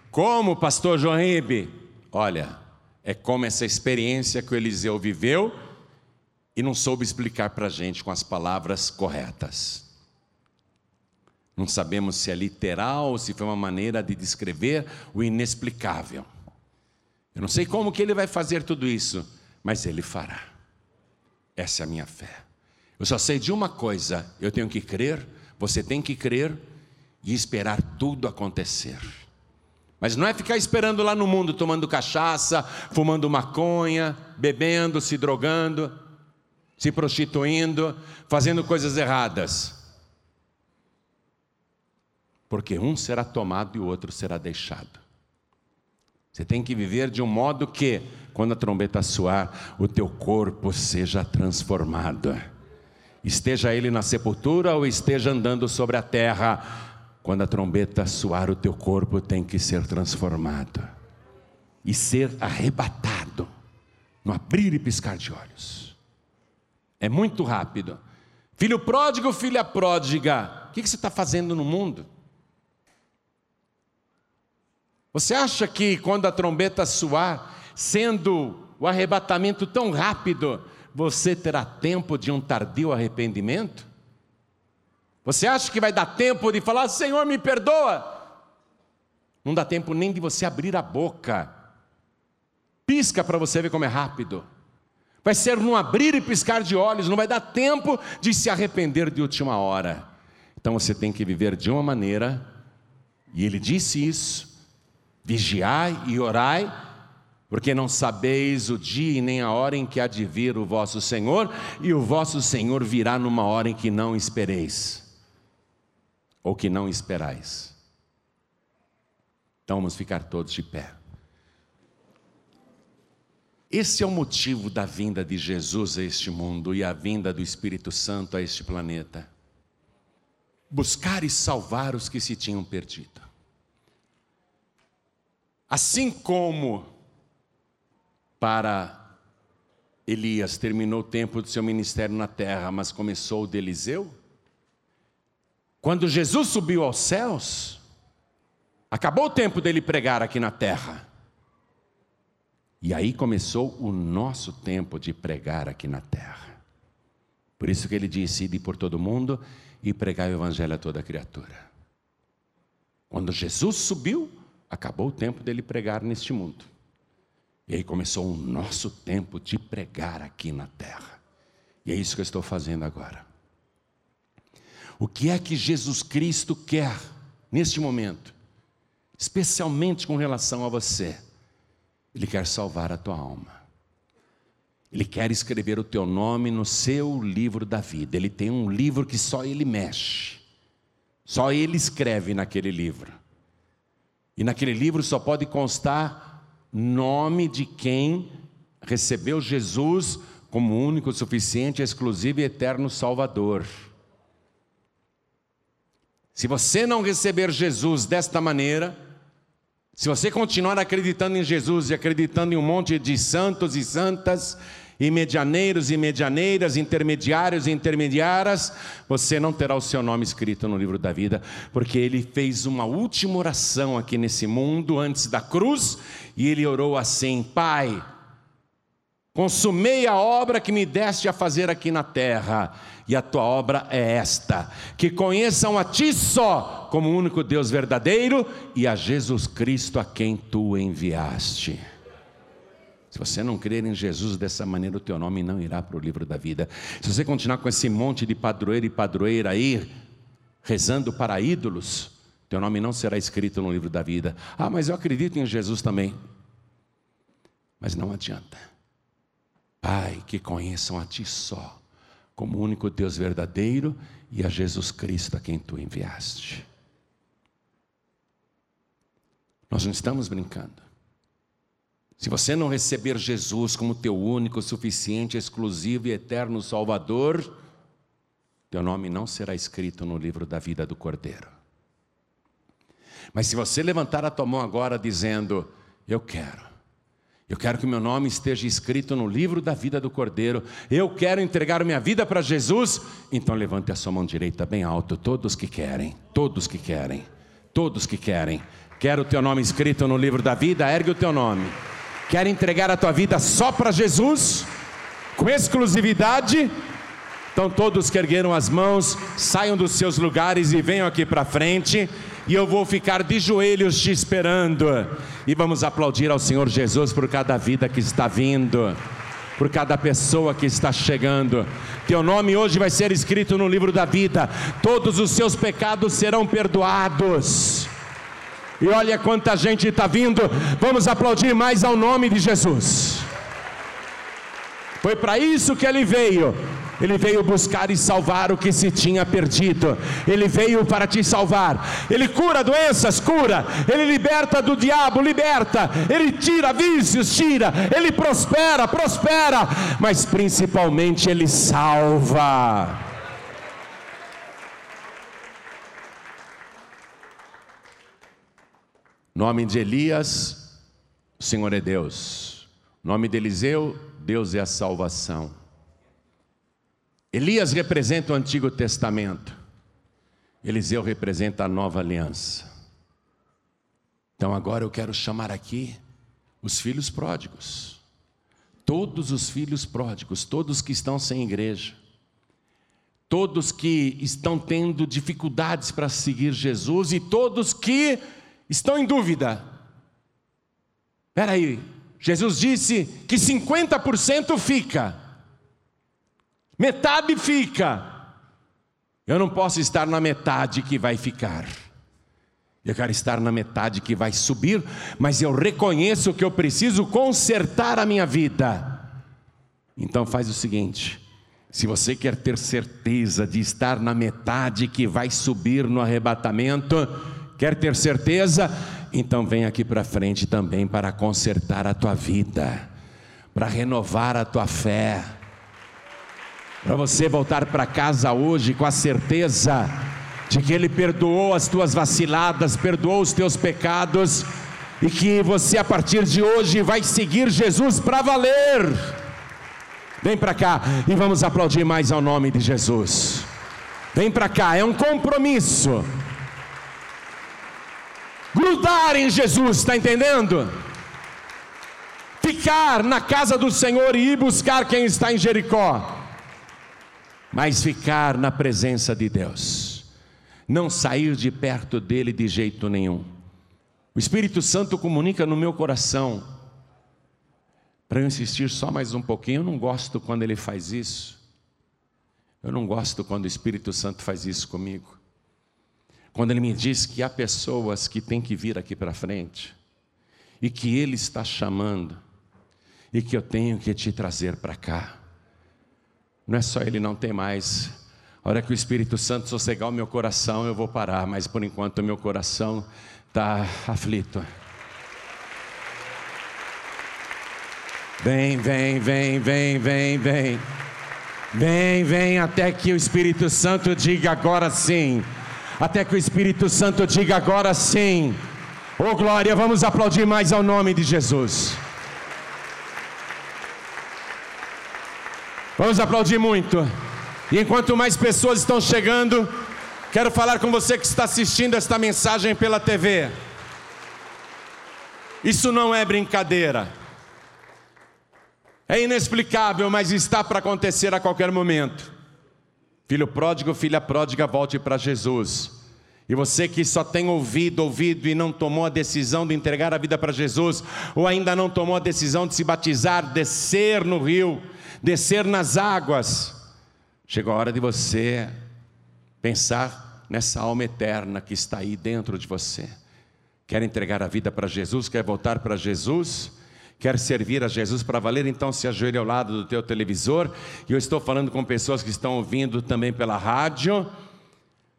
Como, pastor João Ribe? Olha, é como essa experiência que o Eliseu viveu e não soube explicar para a gente com as palavras corretas. Não sabemos se é literal ou se foi uma maneira de descrever o inexplicável. Eu não sei como que ele vai fazer tudo isso, mas ele fará. Essa é a minha fé. Eu só sei de uma coisa: eu tenho que crer, você tem que crer e esperar tudo acontecer. Mas não é ficar esperando lá no mundo, tomando cachaça, fumando maconha, bebendo, se drogando, se prostituindo, fazendo coisas erradas. Porque um será tomado e o outro será deixado. Você tem que viver de um modo que, quando a trombeta soar, o teu corpo seja transformado. Esteja ele na sepultura ou esteja andando sobre a terra, Quando a trombeta soar, o teu corpo tem que ser transformado e ser arrebatado no abrir e piscar de olhos. É muito rápido. Filho pródigo, filha pródiga, o que você está fazendo no mundo? Você acha que quando a trombeta soar, sendo o arrebatamento tão rápido, você terá tempo de um tardio arrependimento? Você acha que vai dar tempo de falar, Senhor, me perdoa? Não dá tempo nem de você abrir a boca. Pisca para você ver como é rápido. Vai ser num abrir e piscar de olhos, não vai dar tempo de se arrepender de última hora. Então você tem que viver de uma maneira, e ele disse isso: vigiai e orai, porque não sabeis o dia e nem a hora em que há de vir o vosso Senhor, e o vosso Senhor virá numa hora em que não espereis ou que não esperais. Então vamos ficar todos de pé. Esse é o motivo da vinda de Jesus a este mundo e a vinda do Espírito Santo a este planeta. Buscar e salvar os que se tinham perdido. Assim como para Elias terminou o tempo do seu ministério na terra, mas começou o de Eliseu, quando Jesus subiu aos céus, acabou o tempo dele pregar aqui na terra. E aí começou o nosso tempo de pregar aqui na terra. Por isso que ele disse: ide por todo mundo e pregar o evangelho a toda criatura. Quando Jesus subiu, acabou o tempo dele pregar neste mundo. E aí começou o nosso tempo de pregar aqui na terra. E é isso que eu estou fazendo agora. O que é que Jesus Cristo quer neste momento? Especialmente com relação a você. Ele quer salvar a tua alma. Ele quer escrever o teu nome no seu livro da vida. Ele tem um livro que só ele mexe. Só ele escreve naquele livro. E naquele livro só pode constar nome de quem recebeu Jesus como único, suficiente, exclusivo e eterno Salvador. Se você não receber Jesus desta maneira, se você continuar acreditando em Jesus e acreditando em um monte de santos e santas, e medianeiros e medianeiras, intermediários e intermediárias, você não terá o seu nome escrito no livro da vida, porque ele fez uma última oração aqui nesse mundo antes da cruz, e ele orou assim: Pai, consumei a obra que me deste a fazer aqui na terra e a tua obra é esta: que conheçam a ti só como único Deus verdadeiro e a Jesus Cristo a quem tu enviaste. Se você não crer em Jesus dessa maneira, o teu nome não irá para o livro da vida. Se você continuar com esse monte de padroeiro e padroeira aí, rezando para ídolos, teu nome não será escrito no livro da vida. Ah, mas eu acredito em Jesus também. Mas não adianta. Pai, que conheçam a Ti só, como único Deus verdadeiro e a Jesus Cristo a quem tu enviaste. Nós não estamos brincando. Se você não receber Jesus como teu único, suficiente, exclusivo e eterno Salvador, teu nome não será escrito no livro da vida do Cordeiro. Mas se você levantar a tua mão agora dizendo: Eu quero, eu quero que meu nome esteja escrito no livro da vida do Cordeiro. Eu quero entregar minha vida para Jesus. Então levante a sua mão direita bem alto. Todos que querem, todos que querem, todos que querem. Quero o teu nome escrito no livro da vida. Ergue o teu nome. Quer entregar a tua vida só para Jesus? Com exclusividade? Então todos que ergueram as mãos, saiam dos seus lugares e venham aqui para frente e eu vou ficar de joelhos te esperando. E vamos aplaudir ao Senhor Jesus por cada vida que está vindo, por cada pessoa que está chegando. Teu nome hoje vai ser escrito no livro da vida, todos os seus pecados serão perdoados. E olha quanta gente está vindo, vamos aplaudir mais ao nome de Jesus. Foi para isso que ele veio ele veio buscar e salvar o que se tinha perdido. Ele veio para te salvar. Ele cura doenças, cura. Ele liberta do diabo, liberta. Ele tira vícios, tira. Ele prospera, prospera. Mas principalmente ele salva. Nome de Elias, o Senhor é Deus. Nome de Eliseu, Deus é a salvação. Elias representa o Antigo Testamento. Eliseu representa a nova aliança. Então agora eu quero chamar aqui os filhos pródigos. Todos os filhos pródigos, todos que estão sem igreja, todos que estão tendo dificuldades para seguir Jesus e todos que estão em dúvida. Espera aí, Jesus disse que 50% fica, metade fica. Eu não posso estar na metade que vai ficar. Eu quero estar na metade que vai subir, mas eu reconheço que eu preciso consertar a minha vida. Então faz o seguinte: se você quer ter certeza de estar na metade que vai subir no arrebatamento, quer ter certeza? Então vem aqui para frente também para consertar a tua vida, para renovar a tua fé, para você voltar para casa hoje com a certeza de que Ele perdoou as tuas vaciladas, perdoou os teus pecados, e que você a partir de hoje vai seguir Jesus para valer. Vem para cá e vamos aplaudir mais ao nome de Jesus. Vem para cá, é um compromisso. Grudar em Jesus, está entendendo? Ficar na casa do Senhor e ir buscar quem está em Jericó, mas ficar na presença de Deus não sair de perto dele de jeito nenhum. O Espírito Santo comunica no meu coração, para eu insistir só mais um pouquinho, eu não gosto quando ele faz isso. Eu não gosto quando o Espírito Santo faz isso comigo. Quando ele me diz que há pessoas que têm que vir aqui para frente, e que ele está chamando, e que eu tenho que te trazer para cá. Não é só ele não tem mais a hora que o Espírito Santo sossegar o meu coração, eu vou parar, mas por enquanto o meu coração está aflito. Vem, vem, vem, vem, vem, vem. Vem, vem, até que o Espírito Santo diga agora sim. Até que o Espírito Santo diga agora sim. Oh glória, vamos aplaudir mais ao nome de Jesus. Vamos aplaudir muito. E enquanto mais pessoas estão chegando, quero falar com você que está assistindo esta mensagem pela TV. Isso não é brincadeira. É inexplicável, mas está para acontecer a qualquer momento. Filho pródigo, filha pródiga, volte para Jesus. E você que só tem ouvido, ouvido e não tomou a decisão de entregar a vida para Jesus, ou ainda não tomou a decisão de se batizar, descer no rio, descer nas águas, Chegou a hora de você pensar nessa alma eterna que está aí dentro de você. Quer entregar a vida para Jesus? Quer voltar para Jesus? Quer servir a Jesus para valer? Então se ajoelhe ao lado do teu televisor. E eu estou falando com pessoas que estão ouvindo também pela rádio.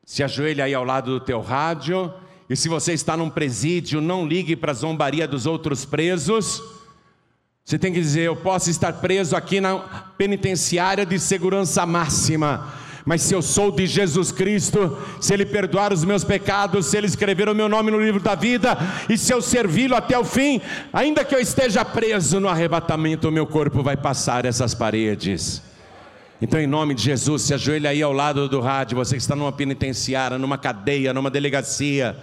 Se ajoelhe aí ao lado do teu rádio. E se você está num presídio, não ligue para a zombaria dos outros presos. Você tem que dizer: eu posso estar preso aqui na penitenciária de segurança máxima, mas se eu sou de Jesus Cristo, se Ele perdoar os meus pecados, se Ele escrever o meu nome no livro da vida, e se eu servi-lo até o fim, ainda que eu esteja preso no arrebatamento, o meu corpo vai passar essas paredes. Então, em nome de Jesus, se ajoelha aí ao lado do rádio, você que está numa penitenciária, numa cadeia, numa delegacia,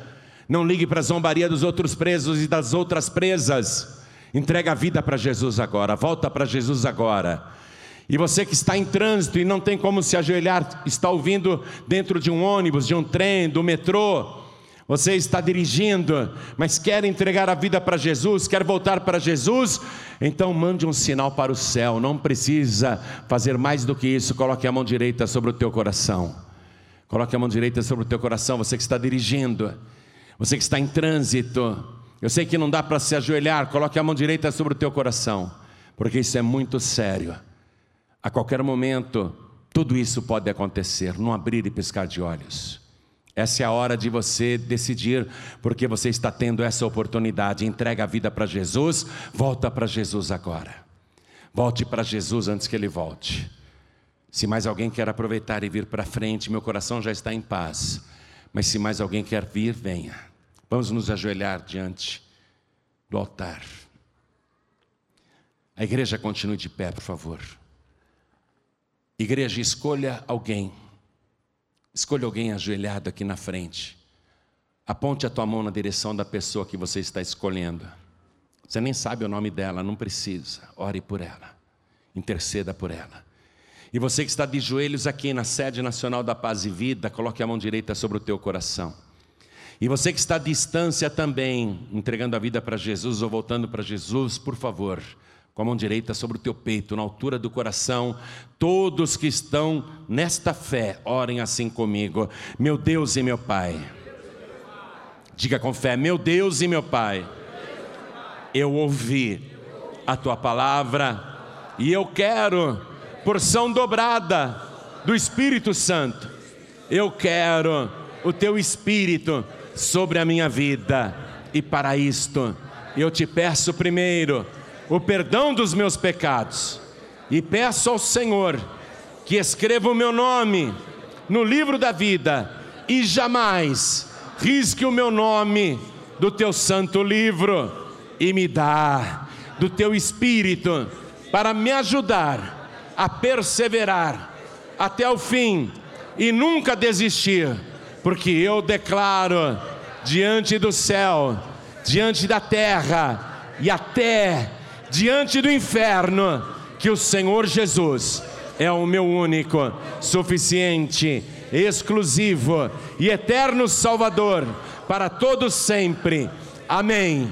não ligue para a zombaria dos outros presos e das outras presas. Entrega a vida para Jesus agora, volta para Jesus agora. E você que está em trânsito e não tem como se ajoelhar, está ouvindo dentro de um ônibus, de um trem, do metrô, você está dirigindo, mas quer entregar a vida para Jesus, quer voltar para Jesus, então mande um sinal para o céu, não precisa fazer mais do que isso, coloque a mão direita sobre o teu coração. Coloque a mão direita sobre o teu coração, você que está dirigindo, você que está em trânsito, eu sei que não dá para se ajoelhar, coloque a mão direita sobre o teu coração, porque isso é muito sério. A qualquer momento, tudo isso pode acontecer, não abrir e piscar de olhos. Essa é a hora de você decidir, porque você está tendo essa oportunidade. Entrega a vida para Jesus, volta para Jesus agora. Volte para Jesus antes que ele volte. Se mais alguém quer aproveitar e vir para frente, meu coração já está em paz. Mas se mais alguém quer vir, venha. Vamos nos ajoelhar diante do altar. A igreja continue de pé, por favor. Igreja, escolha alguém. Escolha alguém ajoelhado aqui na frente. Aponte a tua mão na direção da pessoa que você está escolhendo. Você nem sabe o nome dela, não precisa. Ore por ela. Interceda por ela. E você que está de joelhos aqui na sede nacional da Paz e Vida, coloque a mão direita sobre o teu coração. E você que está à distância também, entregando a vida para Jesus ou voltando para Jesus, por favor, com a mão direita sobre o teu peito, na altura do coração, todos que estão nesta fé, orem assim comigo. Meu Deus e meu Pai. Diga com fé, meu Deus e meu Pai. Eu ouvi a tua palavra e eu quero porção dobrada do Espírito Santo. Eu quero o teu Espírito sobre a minha vida. E para isto, eu te peço primeiro o perdão dos meus pecados. E peço ao Senhor que escreva o meu nome no livro da vida e jamais risque o meu nome do teu santo livro e me dá do teu espírito para me ajudar a perseverar até o fim e nunca desistir, porque eu declaro diante do céu, diante da terra e até diante do inferno, que o Senhor Jesus é o meu único, suficiente, exclusivo e eterno Salvador para todos sempre. Amém.